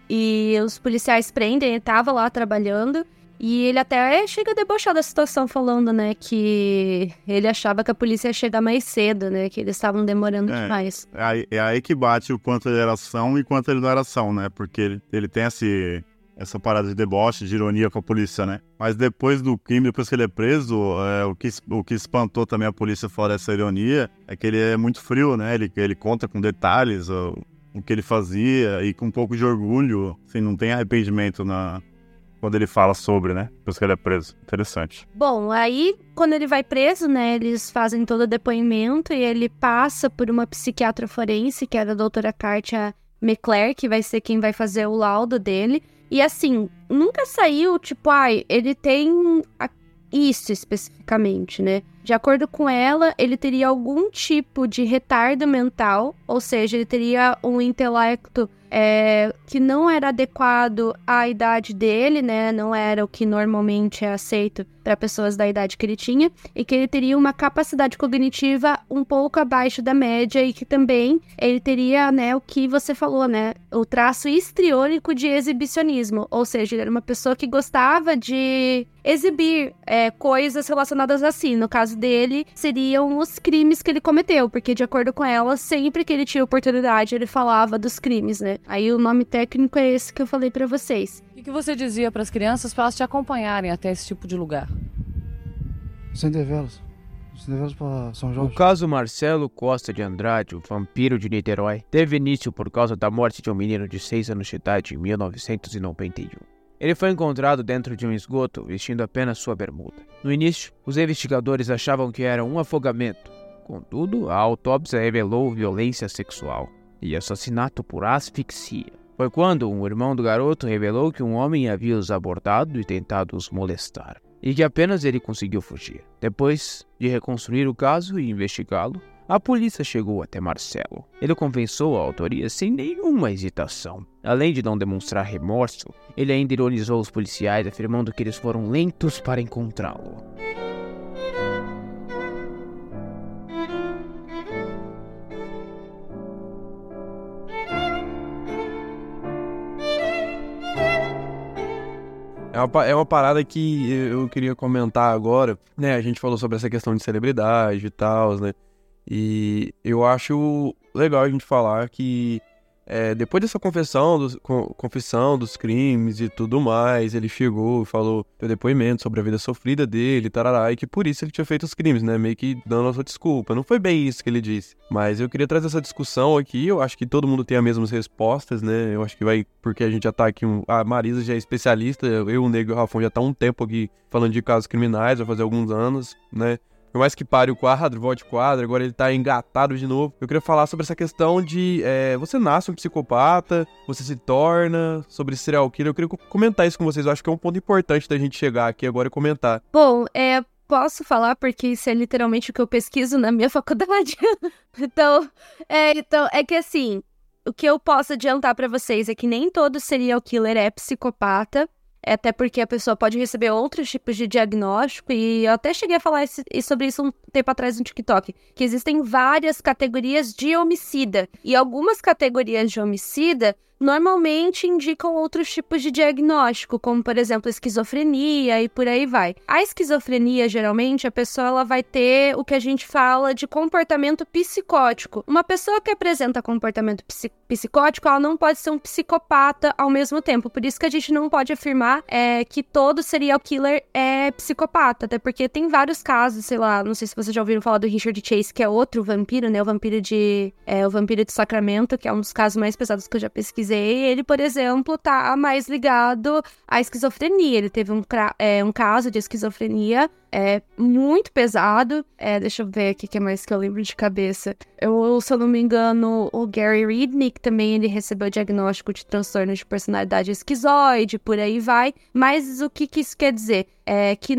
E os policiais prendem, ele tava lá trabalhando. E ele até chega a debochar da situação, falando, né, que ele achava que a polícia ia chegar mais cedo, né, que eles estavam demorando É. demais. É aí, é aí que bate o quanto ele era ação e quanto ele não era ação, né? Porque ele, ele tem esse, essa parada de deboche, de ironia com a polícia, né? Mas depois do crime, depois que ele é preso, é, o, que, o que espantou também a polícia fora dessa ironia é que ele é muito frio, né? Ele, ele conta com detalhes o, o que ele fazia e com um pouco de orgulho, assim, não tem arrependimento na, quando ele fala sobre, né? Depois que ele é preso. Interessante. Bom, aí quando ele vai preso, né, eles fazem todo o depoimento e ele passa por uma psiquiatra forense, que era a doutora Katia McClare, que vai ser quem vai fazer o laudo dele. E assim, nunca saiu, tipo, ai, ele tem a- isso especificamente, né? De acordo com ela, ele teria algum tipo de retardo mental, ou seja, ele teria um intelecto é, que não era adequado à idade dele, né? Não era o que normalmente é aceito para pessoas da idade que ele tinha, e que ele teria uma capacidade cognitiva um pouco abaixo da média e que também ele teria, né, o que você falou, né, o traço histriônico de exibicionismo, ou seja, ele era uma pessoa que gostava de exibir é, coisas relacionadas a si. No caso dele, seriam os crimes que ele cometeu, porque de acordo com ela, sempre que ele tinha oportunidade, ele falava dos crimes, né? Aí o nome técnico é esse que eu falei pra vocês. O que você dizia para as crianças para elas te acompanharem até esse tipo de lugar? Sem develas. Sem develas pra São O Jorge. caso Marcelo Costa de Andrade, o vampiro de Niterói, teve início por causa da morte de um menino de 6 anos de idade em 1991. Ele foi encontrado dentro de um esgoto vestindo apenas sua bermuda. No início, os investigadores achavam que era um afogamento. Contudo, a autópsia revelou violência sexual e assassinato por asfixia. Foi quando um irmão do garoto revelou que um homem havia os abordado e tentado os molestar, e que apenas ele conseguiu fugir. Depois de reconstruir o caso e investigá-lo, a polícia chegou até Marcelo. Ele confessou a autoria sem nenhuma hesitação. Além de não demonstrar remorso, ele ainda ironizou os policiais, afirmando que eles foram lentos para encontrá-lo. É uma, é uma parada que eu queria comentar agora, né? A gente falou sobre essa questão de celebridade e tal, né? E eu acho legal a gente falar que é, depois dessa confissão dos, co- confissão dos crimes e tudo mais, ele chegou e falou deu depoimento sobre a vida sofrida dele, tarará, e que por isso ele tinha feito os crimes, né? Meio que dando a sua desculpa. Não foi bem isso que ele disse. Mas eu queria trazer essa discussão aqui. Eu acho que todo mundo tem as mesmas respostas, né? Eu acho que vai, porque a gente já tá aqui. um- a Marisa já é especialista, eu, o Nego e o Rafão já tá um tempo aqui falando de casos criminais, vai fazer alguns anos, né? Por mais que pare o quadro, volte o quadro, agora ele tá engatado de novo. Eu queria falar sobre essa questão de é, você nasce um psicopata, você se torna, sobre serial killer. Eu queria co- comentar isso com vocês. Eu acho que é um ponto importante da gente chegar aqui agora e comentar. Bom, é, posso falar porque isso é literalmente o que eu pesquiso na minha (laughs) faculdade. então, é, então, é que assim, o que eu posso adiantar pra vocês é que nem todo serial killer é psicopata. É Até porque a pessoa pode receber outros tipos de diagnóstico, e eu até cheguei a falar esse- sobre isso um tempo atrás no TikTok, que existem várias categorias de homicida, e algumas categorias de homicida normalmente indicam outros tipos de diagnóstico, como por exemplo esquizofrenia e por aí vai. A esquizofrenia, geralmente, a pessoa ela vai ter o que a gente fala de comportamento psicótico. Uma pessoa que apresenta comportamento psi- psicótico, ela não pode ser um psicopata ao mesmo tempo. Por isso que a gente não pode afirmar é, que todo serial killer é psicopata, até porque tem vários casos, sei lá, não sei se vocês já ouviram falar do Richard Chase, que é outro vampiro, né? O vampiro de é, o vampiro de Sacramento, que é um dos casos mais pesados que eu já pesquisei. Ele, por exemplo, tá mais ligado à esquizofrenia. Ele teve um, é, um caso de esquizofrenia é muito pesado. É, deixa eu ver aqui o que mais que eu lembro de cabeça. Eu, se eu não me engano, o Gary Ridnick também ele recebeu diagnóstico de transtorno de personalidade esquizoide, por aí vai. Mas o que, que isso quer dizer? É que,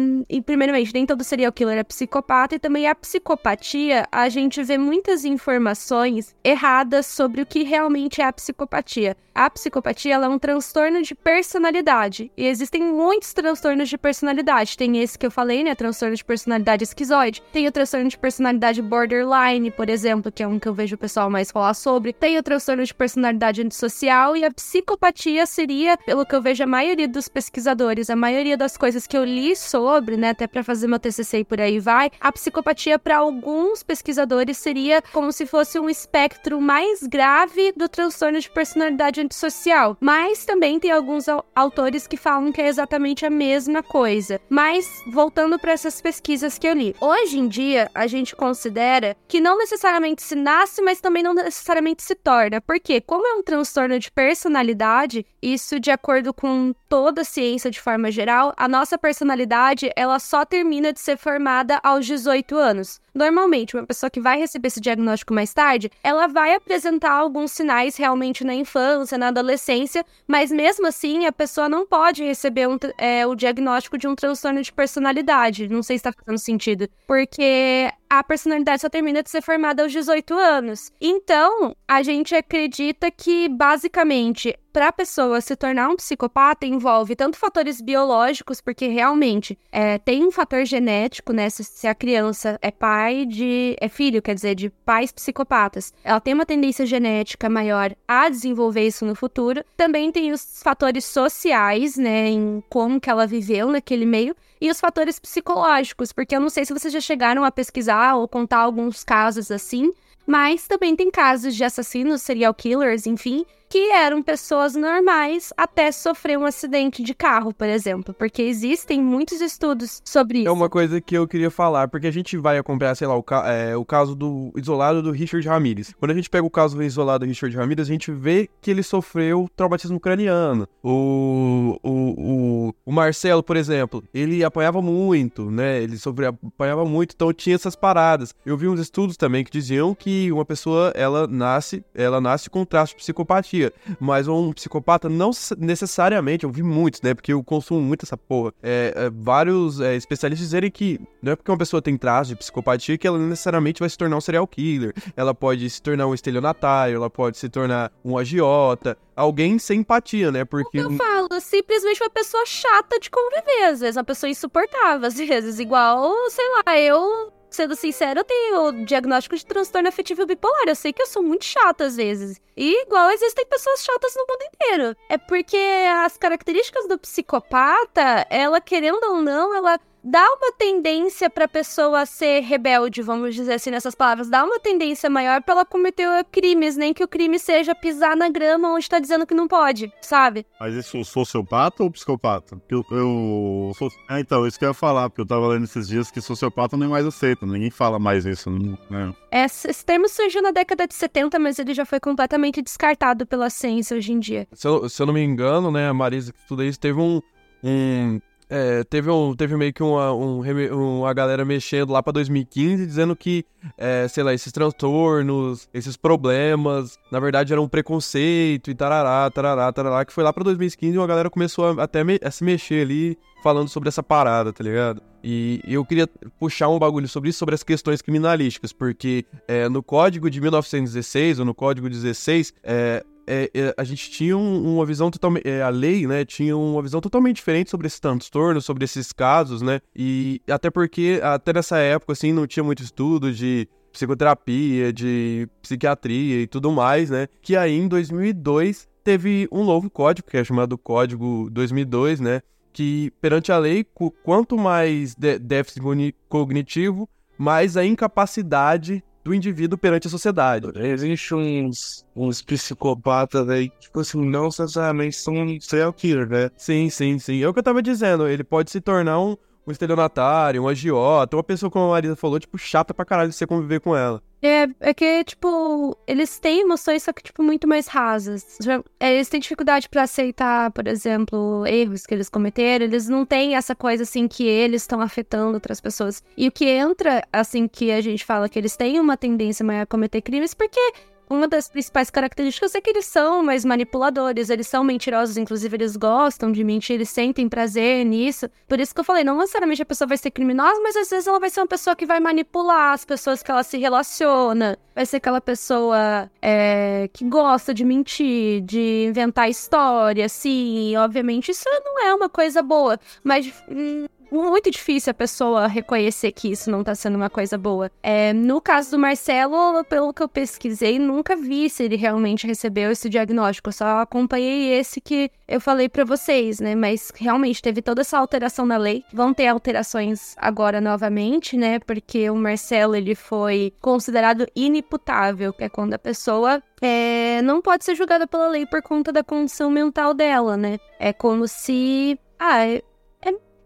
primeiramente, nem todo serial killer é psicopata, e também a psicopatia, a gente vê muitas informações erradas sobre o que realmente é a psicopatia. A psicopatia é um transtorno de personalidade, e existem muitos transtornos de personalidade. Tem esse que eu falei, né? Transtorno de personalidade esquizoide. Tem o transtorno de personalidade borderline, por exemplo, que é um que eu vejo o pessoal mais falar sobre. Tem o transtorno de personalidade antissocial, e a psicopatia seria, pelo que eu vejo a maioria dos pesquisadores, a maioria das coisas que eu li sobre, né, até para fazer meu TCC e por aí vai, a psicopatia para alguns pesquisadores seria como se fosse um espectro mais grave do transtorno de personalidade antissocial. Mas também tem alguns autores que falam que é exatamente a mesma coisa. Mas voltando para essas pesquisas que eu li, hoje em dia a gente considera que não necessariamente se nasce, mas também não necessariamente se torna. Porque como é um transtorno de personalidade, isso de acordo com toda a ciência de forma geral, a nossa personalidade, ela só termina de ser formada aos 18 anos. Normalmente, uma pessoa que vai receber esse diagnóstico mais tarde, ela vai apresentar alguns sinais realmente na infância, na adolescência, mas mesmo assim, a pessoa não pode receber um, é, o diagnóstico de um transtorno de personalidade. Não sei se está fazendo sentido. Porque a personalidade só termina de ser formada aos 18 anos. Então, a gente acredita que, basicamente, para a pessoa se tornar um psicopata envolve tanto fatores biológicos, porque realmente é, tem um fator genético, né? Se, se, a criança é pai de. é filho, quer dizer, de pais psicopatas, ela tem uma tendência genética maior a desenvolver isso no futuro. Também tem os fatores sociais, né? Em como que ela viveu naquele meio e os fatores psicológicos, porque eu não sei se vocês já chegaram a pesquisar ou contar alguns casos assim, mas também tem casos de assassinos, serial killers, enfim, que eram pessoas normais até sofrer um acidente de carro, por exemplo, porque existem muitos estudos sobre isso. É uma coisa que eu queria falar, porque a gente vai acompanhar, sei lá, o, ca é, o caso do isolado do Richard Ramirez. Quando a gente pega o caso do isolado do Richard Ramirez, a gente vê que ele sofreu traumatismo craniano. O, o, o, o Marcelo, por exemplo, ele apanhava muito, né? Ele sofria, apanhava muito, então tinha essas paradas. Eu vi uns estudos também que diziam que uma pessoa, ela nasce, ela nasce com traço de psicopatia mas um psicopata não necessariamente, eu vi muitos, né? Porque eu consumo muito essa porra. É, é, vários é, especialistas dizerem que não é porque uma pessoa tem traços de psicopatia que ela necessariamente vai se tornar um serial killer. Ela pode se tornar um estelionatário, ela pode se tornar um agiota, alguém sem empatia, né? Porque. Eu falo, simplesmente uma pessoa chata de conviver, às vezes, uma pessoa insuportável, às vezes, igual, sei lá, eu sendo sincero, eu tenho diagnóstico de transtorno afetivo bipolar. Eu sei que eu sou muito chata às vezes. E igual existem pessoas chatas no mundo inteiro. É porque as características do psicopata, ela querendo ou não, ela dá uma tendência para a pessoa ser rebelde, vamos dizer assim nessas palavras, dá uma tendência maior para ela cometer crimes, nem que o crime seja pisar na grama onde está dizendo que não pode, sabe? Mas isso é sociopata ou psicopata? Eu, eu sou... é, então, isso que eu ia falar, porque eu tava lendo esses dias que sociopata não é mais aceito, ninguém fala mais isso, né? Esse termo surgiu na década de 70, mas ele já foi completamente descartado pela ciência hoje em dia. Se eu, se eu não me engano, né, a Marisa que estuda isso teve um, um é, teve, um, teve meio que uma, um, uma galera mexendo lá pra 2015, dizendo que, é, sei lá, esses transtornos, esses problemas, na verdade eram um preconceito e tarará, tarará, tarará, que foi lá pra 2015 e uma galera começou a, até me, a se mexer ali, falando sobre essa parada, tá ligado? E eu queria puxar um bagulho sobre isso, sobre as questões criminalísticas, porque é, no código de 1916, ou no código 16, é, é, é, a gente tinha um, uma visão totalmente. É, a lei, né, tinha uma visão totalmente diferente sobre esse transtorno, sobre esses casos, né? E até porque, até nessa época, assim, não tinha muito estudo de psicoterapia, de psiquiatria e tudo mais, né? Que aí em 2002 teve um novo código, que é chamado Código 2002, né? Que perante a lei, quanto mais déficit cognitivo, mais a incapacidade do indivíduo perante a sociedade. Existem uns, uns psicopatas aí, tipo assim, não necessariamente são serial killer, né? Sim, sim, sim. É o que eu tava dizendo, ele pode se tornar um, um estelionatário, um agiota, uma pessoa, como a Marisa falou, tipo, chata pra caralho de você conviver com ela. É, é que, tipo, eles têm emoções, só que, tipo, muito mais rasas. É, Eles têm dificuldade pra aceitar, por exemplo, erros que eles cometeram. Eles não têm essa coisa, assim, que eles estão afetando outras pessoas. E o que entra, assim, que a gente fala que eles têm uma tendência maior a cometer crimes, porque uma das principais características é que eles são mais manipuladores, eles são mentirosos, inclusive eles gostam de mentir, eles sentem prazer nisso. Por isso que eu falei, não necessariamente a pessoa vai ser criminosa, mas às vezes ela vai ser uma pessoa que vai manipular as pessoas que ela se relaciona. Vai ser aquela pessoa é, que gosta de mentir, de inventar história, sim. Obviamente, isso não é uma coisa boa, mas. hum, muito difícil a pessoa reconhecer que isso não tá sendo uma coisa boa. É, no caso do Marcelo, pelo que eu pesquisei, nunca vi se ele realmente recebeu esse diagnóstico. Eu só acompanhei esse que eu falei pra vocês, né? Mas realmente teve toda essa alteração na lei. Vão ter alterações agora novamente, né? Porque o Marcelo ele foi considerado inimputável, que é quando a pessoa é, não pode ser julgada pela lei por conta da condição mental dela, né? É como se. Ah,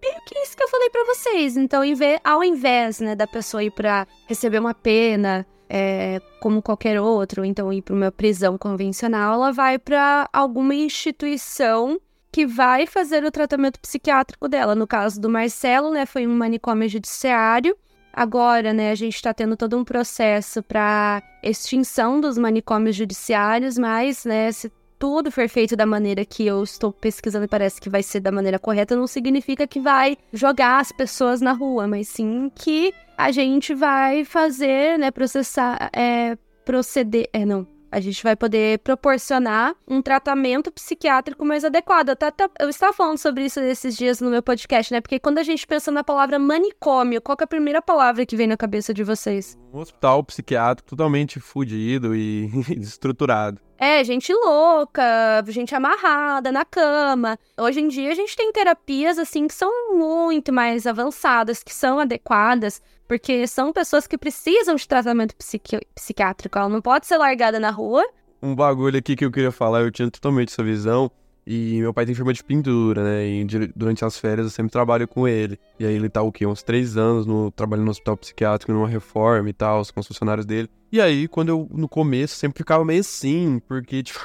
meio que isso que eu falei pra vocês. Então, ao invés, né, da pessoa ir pra receber uma pena, é, como qualquer outro, então ir pra uma prisão convencional, ela vai pra alguma instituição que vai fazer o tratamento psiquiátrico dela. No caso do Marcelo, né, foi um manicômio judiciário. Agora, né, a gente está tendo todo um processo para extinção dos manicômios judiciários, mas, né, se tudo for feito da maneira que eu estou pesquisando e parece que vai ser da maneira correta, não significa que vai jogar as pessoas na rua, mas sim que a gente vai fazer, né, processar, é, proceder, é, não, a gente vai poder proporcionar um tratamento psiquiátrico mais adequado. Eu, tá- eu estava falando sobre isso esses dias no meu podcast, né? Porque quando a gente pensa na palavra manicômio, qual é a primeira palavra que vem na cabeça de vocês? Um hospital psiquiátrico totalmente fudido e (laughs) desestruturado. É, gente louca, gente amarrada na cama. Hoje em dia a gente tem terapias assim que são muito mais avançadas, que são adequadas, porque são pessoas que precisam de tratamento psiqui- psiquiátrico. Ela não pode ser largada na rua. Um bagulho aqui que eu queria falar, eu tinha totalmente essa visão. E meu pai tem firma de pintura, né? E durante as férias eu sempre trabalho com ele. E aí ele tá o quê? Uns três anos no, trabalhando no hospital psiquiátrico, numa reforma e tal, com os funcionários dele. E aí, quando eu, no começo, sempre ficava meio assim, porque, (laughs) tipo,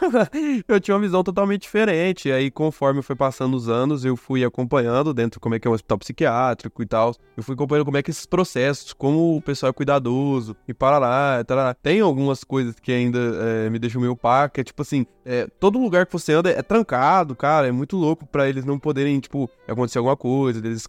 eu tinha uma visão totalmente diferente. E aí, conforme foi passando os anos, eu fui acompanhando dentro como é que é um hospital psiquiátrico e tal. Eu fui acompanhando como é que esses processos, como o pessoal é cuidadoso e parará, tarará. Tem algumas coisas que ainda é, me deixam meio que é tipo assim, é, todo lugar que você anda é trancado, cara, é muito louco pra eles não poderem, tipo, acontecer alguma coisa, deles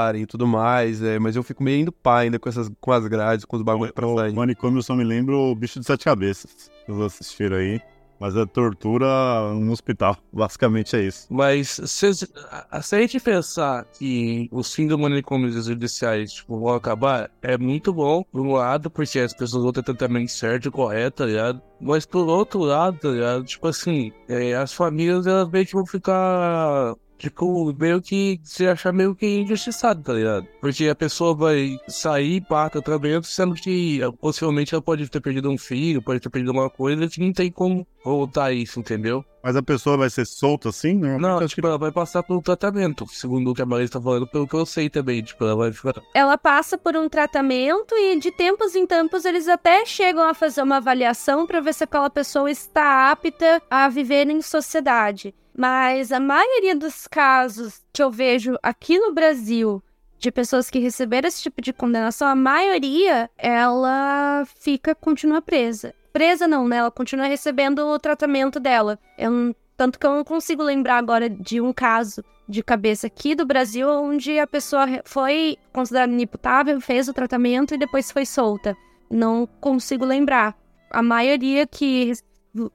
escaparem e tudo mais, é, mas eu fico meio indo pá ainda com essas, com as grades, com os bagulhos pra sair. O manicômio eu só me lembro o bicho de sete cabeças. Vocês assistiram aí. Mas é tortura no hospital. (laughs) Basicamente é isso. Mas se, se a gente pensar que os fins do manicômios judiciais tipo, vão acabar, é muito bom, por um lado, porque as pessoas vão ter tratamento certo e correto, tá ligado? Mas por outro lado, tá ligado? Tipo assim, é, as famílias elas meio que vão ficar. Tipo, meio que se achar meio que injustiçado, tá ligado? Porque a pessoa vai sair para o tratamento, sendo que eh, possivelmente ela pode ter perdido um filho, pode ter perdido uma coisa, que não tem como voltar isso, entendeu? Mas a pessoa vai ser solta assim? Não, acho tipo, ela vai passar por um tratamento, segundo o que a Marisa tá falando, pelo que eu sei também. Tipo, ela vai ficar. Ela passa por um tratamento e de tempos em tempos eles até chegam a fazer uma avaliação para ver se aquela pessoa está apta a viver em sociedade. Mas a maioria dos casos que eu vejo aqui no Brasil de pessoas que receberam esse tipo de condenação, a maioria ela fica continua presa. Presa não, né? Ela continua recebendo o tratamento dela. Eu tanto que eu não consigo lembrar agora de um caso de cabeça aqui do Brasil onde a pessoa foi considerada inimputável, fez o tratamento e depois foi solta. Não consigo lembrar. A maioria que,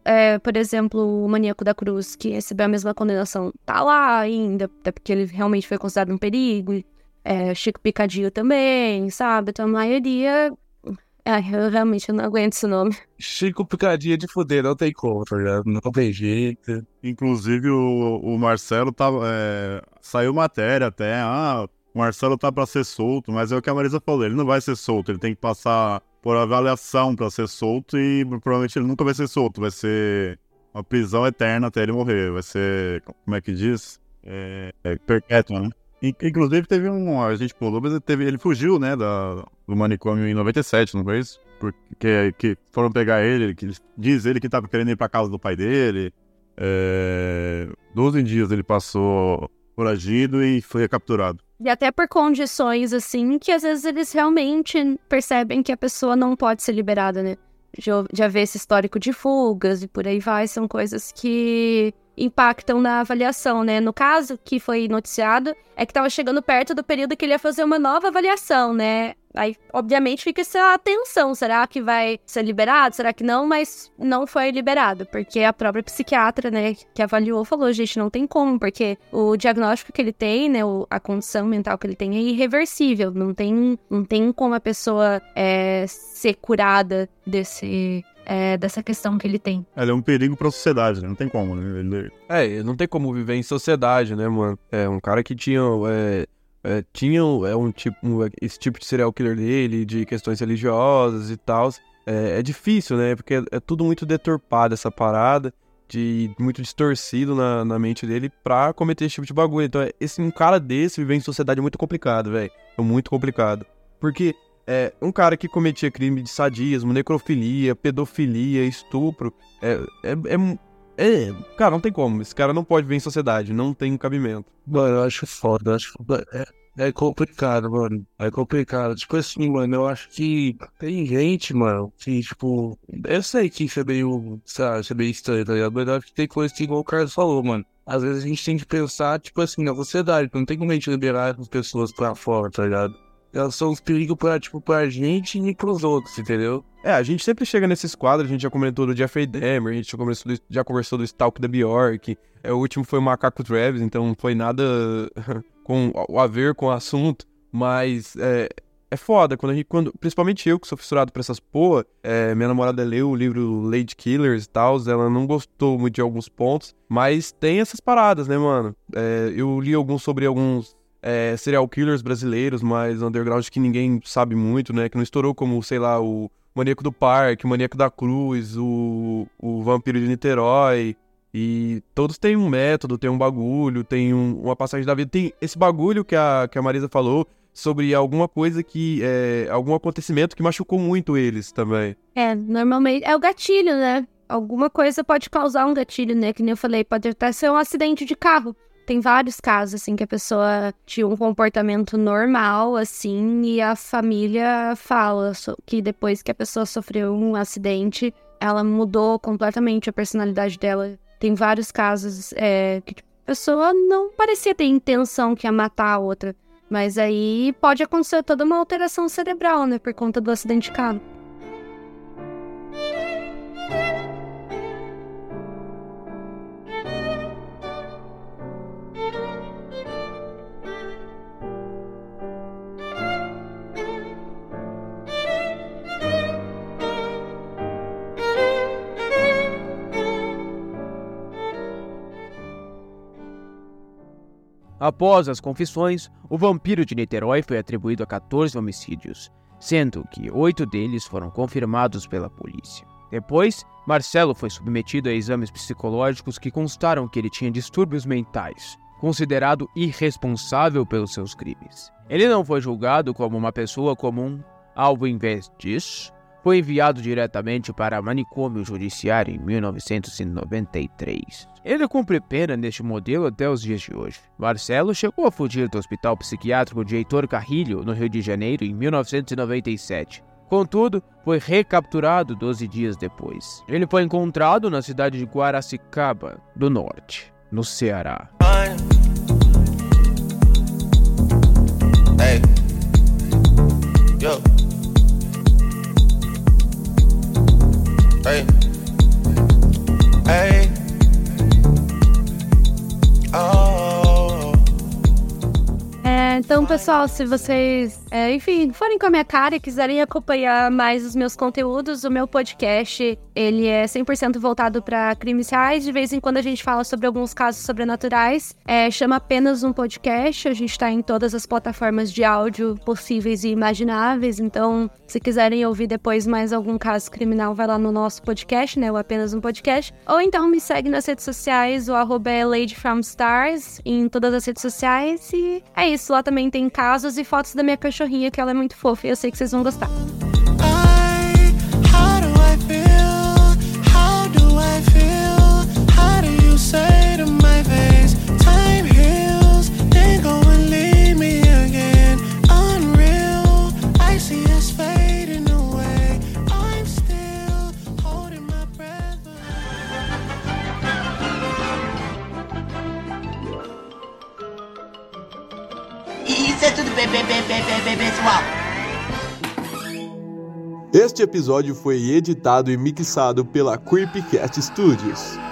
é, por exemplo, o Maníaco da Cruz, que recebeu a mesma condenação, tá lá ainda, até porque ele realmente foi considerado um perigo. É, Chico Picadinho também, sabe? Então a maioria. Ai, eu realmente não aguento esse nome. Chico Picadinha de fuder, não tem como, tá ligado? Não tem jeito. Inclusive, o, o Marcelo tá, é, saiu matéria até. Ah, o Marcelo tá pra ser solto, mas é o que a Marisa falou: ele não vai ser solto, ele tem que passar por avaliação pra ser solto e provavelmente ele nunca vai ser solto, vai ser uma prisão eterna até ele morrer. Vai ser, como é que diz? É, é perpétua, né? In- Inclusive teve um. A gente pulou, mas ele, teve, ele fugiu, né, da, do manicômio em 97, não foi isso? Porque que foram pegar ele, que diz ele que tava querendo ir pra casa do pai dele. É, 12 dias ele passou foragido e foi capturado. E até por condições, assim, que às vezes eles realmente percebem que a pessoa não pode ser liberada, né? Já, já vê esse histórico de fugas e por aí vai, são coisas que impactam na avaliação, né? No caso que foi noticiado, é que tava chegando perto do período que ele ia fazer uma nova avaliação, né? Aí, obviamente, fica essa tensão. Será que vai ser liberado? Será que não? Mas não foi liberado, porque a própria psiquiatra, né, que avaliou, falou, gente, não tem como, porque o diagnóstico que ele tem, né, a condição mental que ele tem é irreversível. Não tem, não tem como a pessoa é, ser curada desse, é, dessa questão que ele tem. Ele é um perigo pra sociedade, né? Não tem como, né? Ele, É, não tem como viver em sociedade, né, mano? É, um cara que tinha. É, é, tinha é um tipo, um- esse tipo de serial killer dele, de questões religiosas e tal. É, é difícil, né? Porque é, é tudo muito deturpado essa parada, de muito distorcido na, na mente dele pra cometer esse tipo de bagulho. Então, é, esse, um cara desse viver em sociedade é muito complicado, velho. É muito complicado. Porque é, um cara que cometia crime de sadismo, necrofilia, pedofilia, estupro, é, é, é, é, cara, não tem como. Esse cara não pode viver em sociedade, não tem cabimento. Mano, eu acho foda, eu acho. É, é complicado, mano. É complicado. Tipo assim, mano, eu acho que tem gente, mano, que, tipo. Eu sei que isso é meio. Sabe, isso é meio estranho, tá ligado? Mas eu acho que tem coisa que, igual o Carlos falou, mano. Às vezes a gente tem que pensar, tipo assim, na sociedade. Não tem como a gente liberar essas pessoas pra fora, tá ligado? Elas são uns perigos pra, tipo, pra gente e pros outros, entendeu? É, a gente sempre chega nesses quadros, a gente já comentou do Jeffrey Dahmer, a gente já conversou do, já conversou do Stalk da Bjork, é, o último foi o Macaco Travis, então não foi nada (laughs) com a ver com o assunto, mas é, é foda, quando a gente, quando, principalmente eu que sou fissurado por essas porra, é, minha namorada leu o livro Lady Killers e tal, ela não gostou muito de alguns pontos, mas tem essas paradas, né, mano? É, eu li alguns sobre alguns é, serial killers brasileiros, mais underground que ninguém sabe muito, né? Que não estourou como, sei lá, o Maníaco do Parque, o Maníaco da Cruz, o, o Vampiro de Niterói. E todos têm um método, tem um bagulho, tem um- uma passagem da vida. Tem esse bagulho que a, que a Marisa falou sobre alguma coisa que. É, algum acontecimento que machucou muito eles também. É, normalmente é o gatilho, né? Alguma coisa pode causar um gatilho, né? Que nem eu falei, pode até ser um acidente de carro. Tem vários casos, assim, que a pessoa tinha um comportamento normal, assim, e a família fala que depois que a pessoa sofreu um acidente, ela mudou completamente a personalidade dela. Tem vários casos é, que tipo, a pessoa não parecia ter intenção que ia matar a outra. Mas aí pode acontecer toda uma alteração cerebral, né? Por conta do acidente de carro. Após as confissões, o vampiro de Niterói foi atribuído a 14 homicídios, sendo que oito deles foram confirmados pela polícia. Depois, Marcelo foi submetido a exames psicológicos que constaram que ele tinha distúrbios mentais, considerado irresponsável pelos seus crimes. Ele não foi julgado como uma pessoa comum, ao invés disso, foi enviado diretamente para manicômio judiciário em 1993. Ele cumpre pena neste modelo até os dias de hoje. Marcelo chegou a fugir do Hospital Psiquiátrico de Heitor Carrilho, no Rio de Janeiro, em 1997. Contudo, foi recapturado 12 dias depois. Ele foi encontrado na cidade de Guaracicaba, do Norte, no Ceará. Hey. Hey. Hey. Oh. É, então Então, pessoal, se vocês, é, enfim, forem com a minha cara e quiserem acompanhar mais os meus conteúdos, o meu podcast, ele é 100% voltado para crimes reais. De vez em quando a gente fala sobre alguns casos sobrenaturais. É, chama apenas um podcast. A gente está em todas as plataformas de áudio possíveis e imagináveis. Então, se quiserem ouvir depois mais algum caso criminal, vai lá no nosso podcast, né? O apenas um podcast. Ou então me segue nas redes sociais, o arroba é Lady from Stars, em todas as redes sociais. E é isso, lá também tem casos e fotos da minha cachorrinha, que ela é muito fofa e eu sei que vocês vão gostar. Pessoal. Este episódio foi editado e mixado pela Creepycat Studios.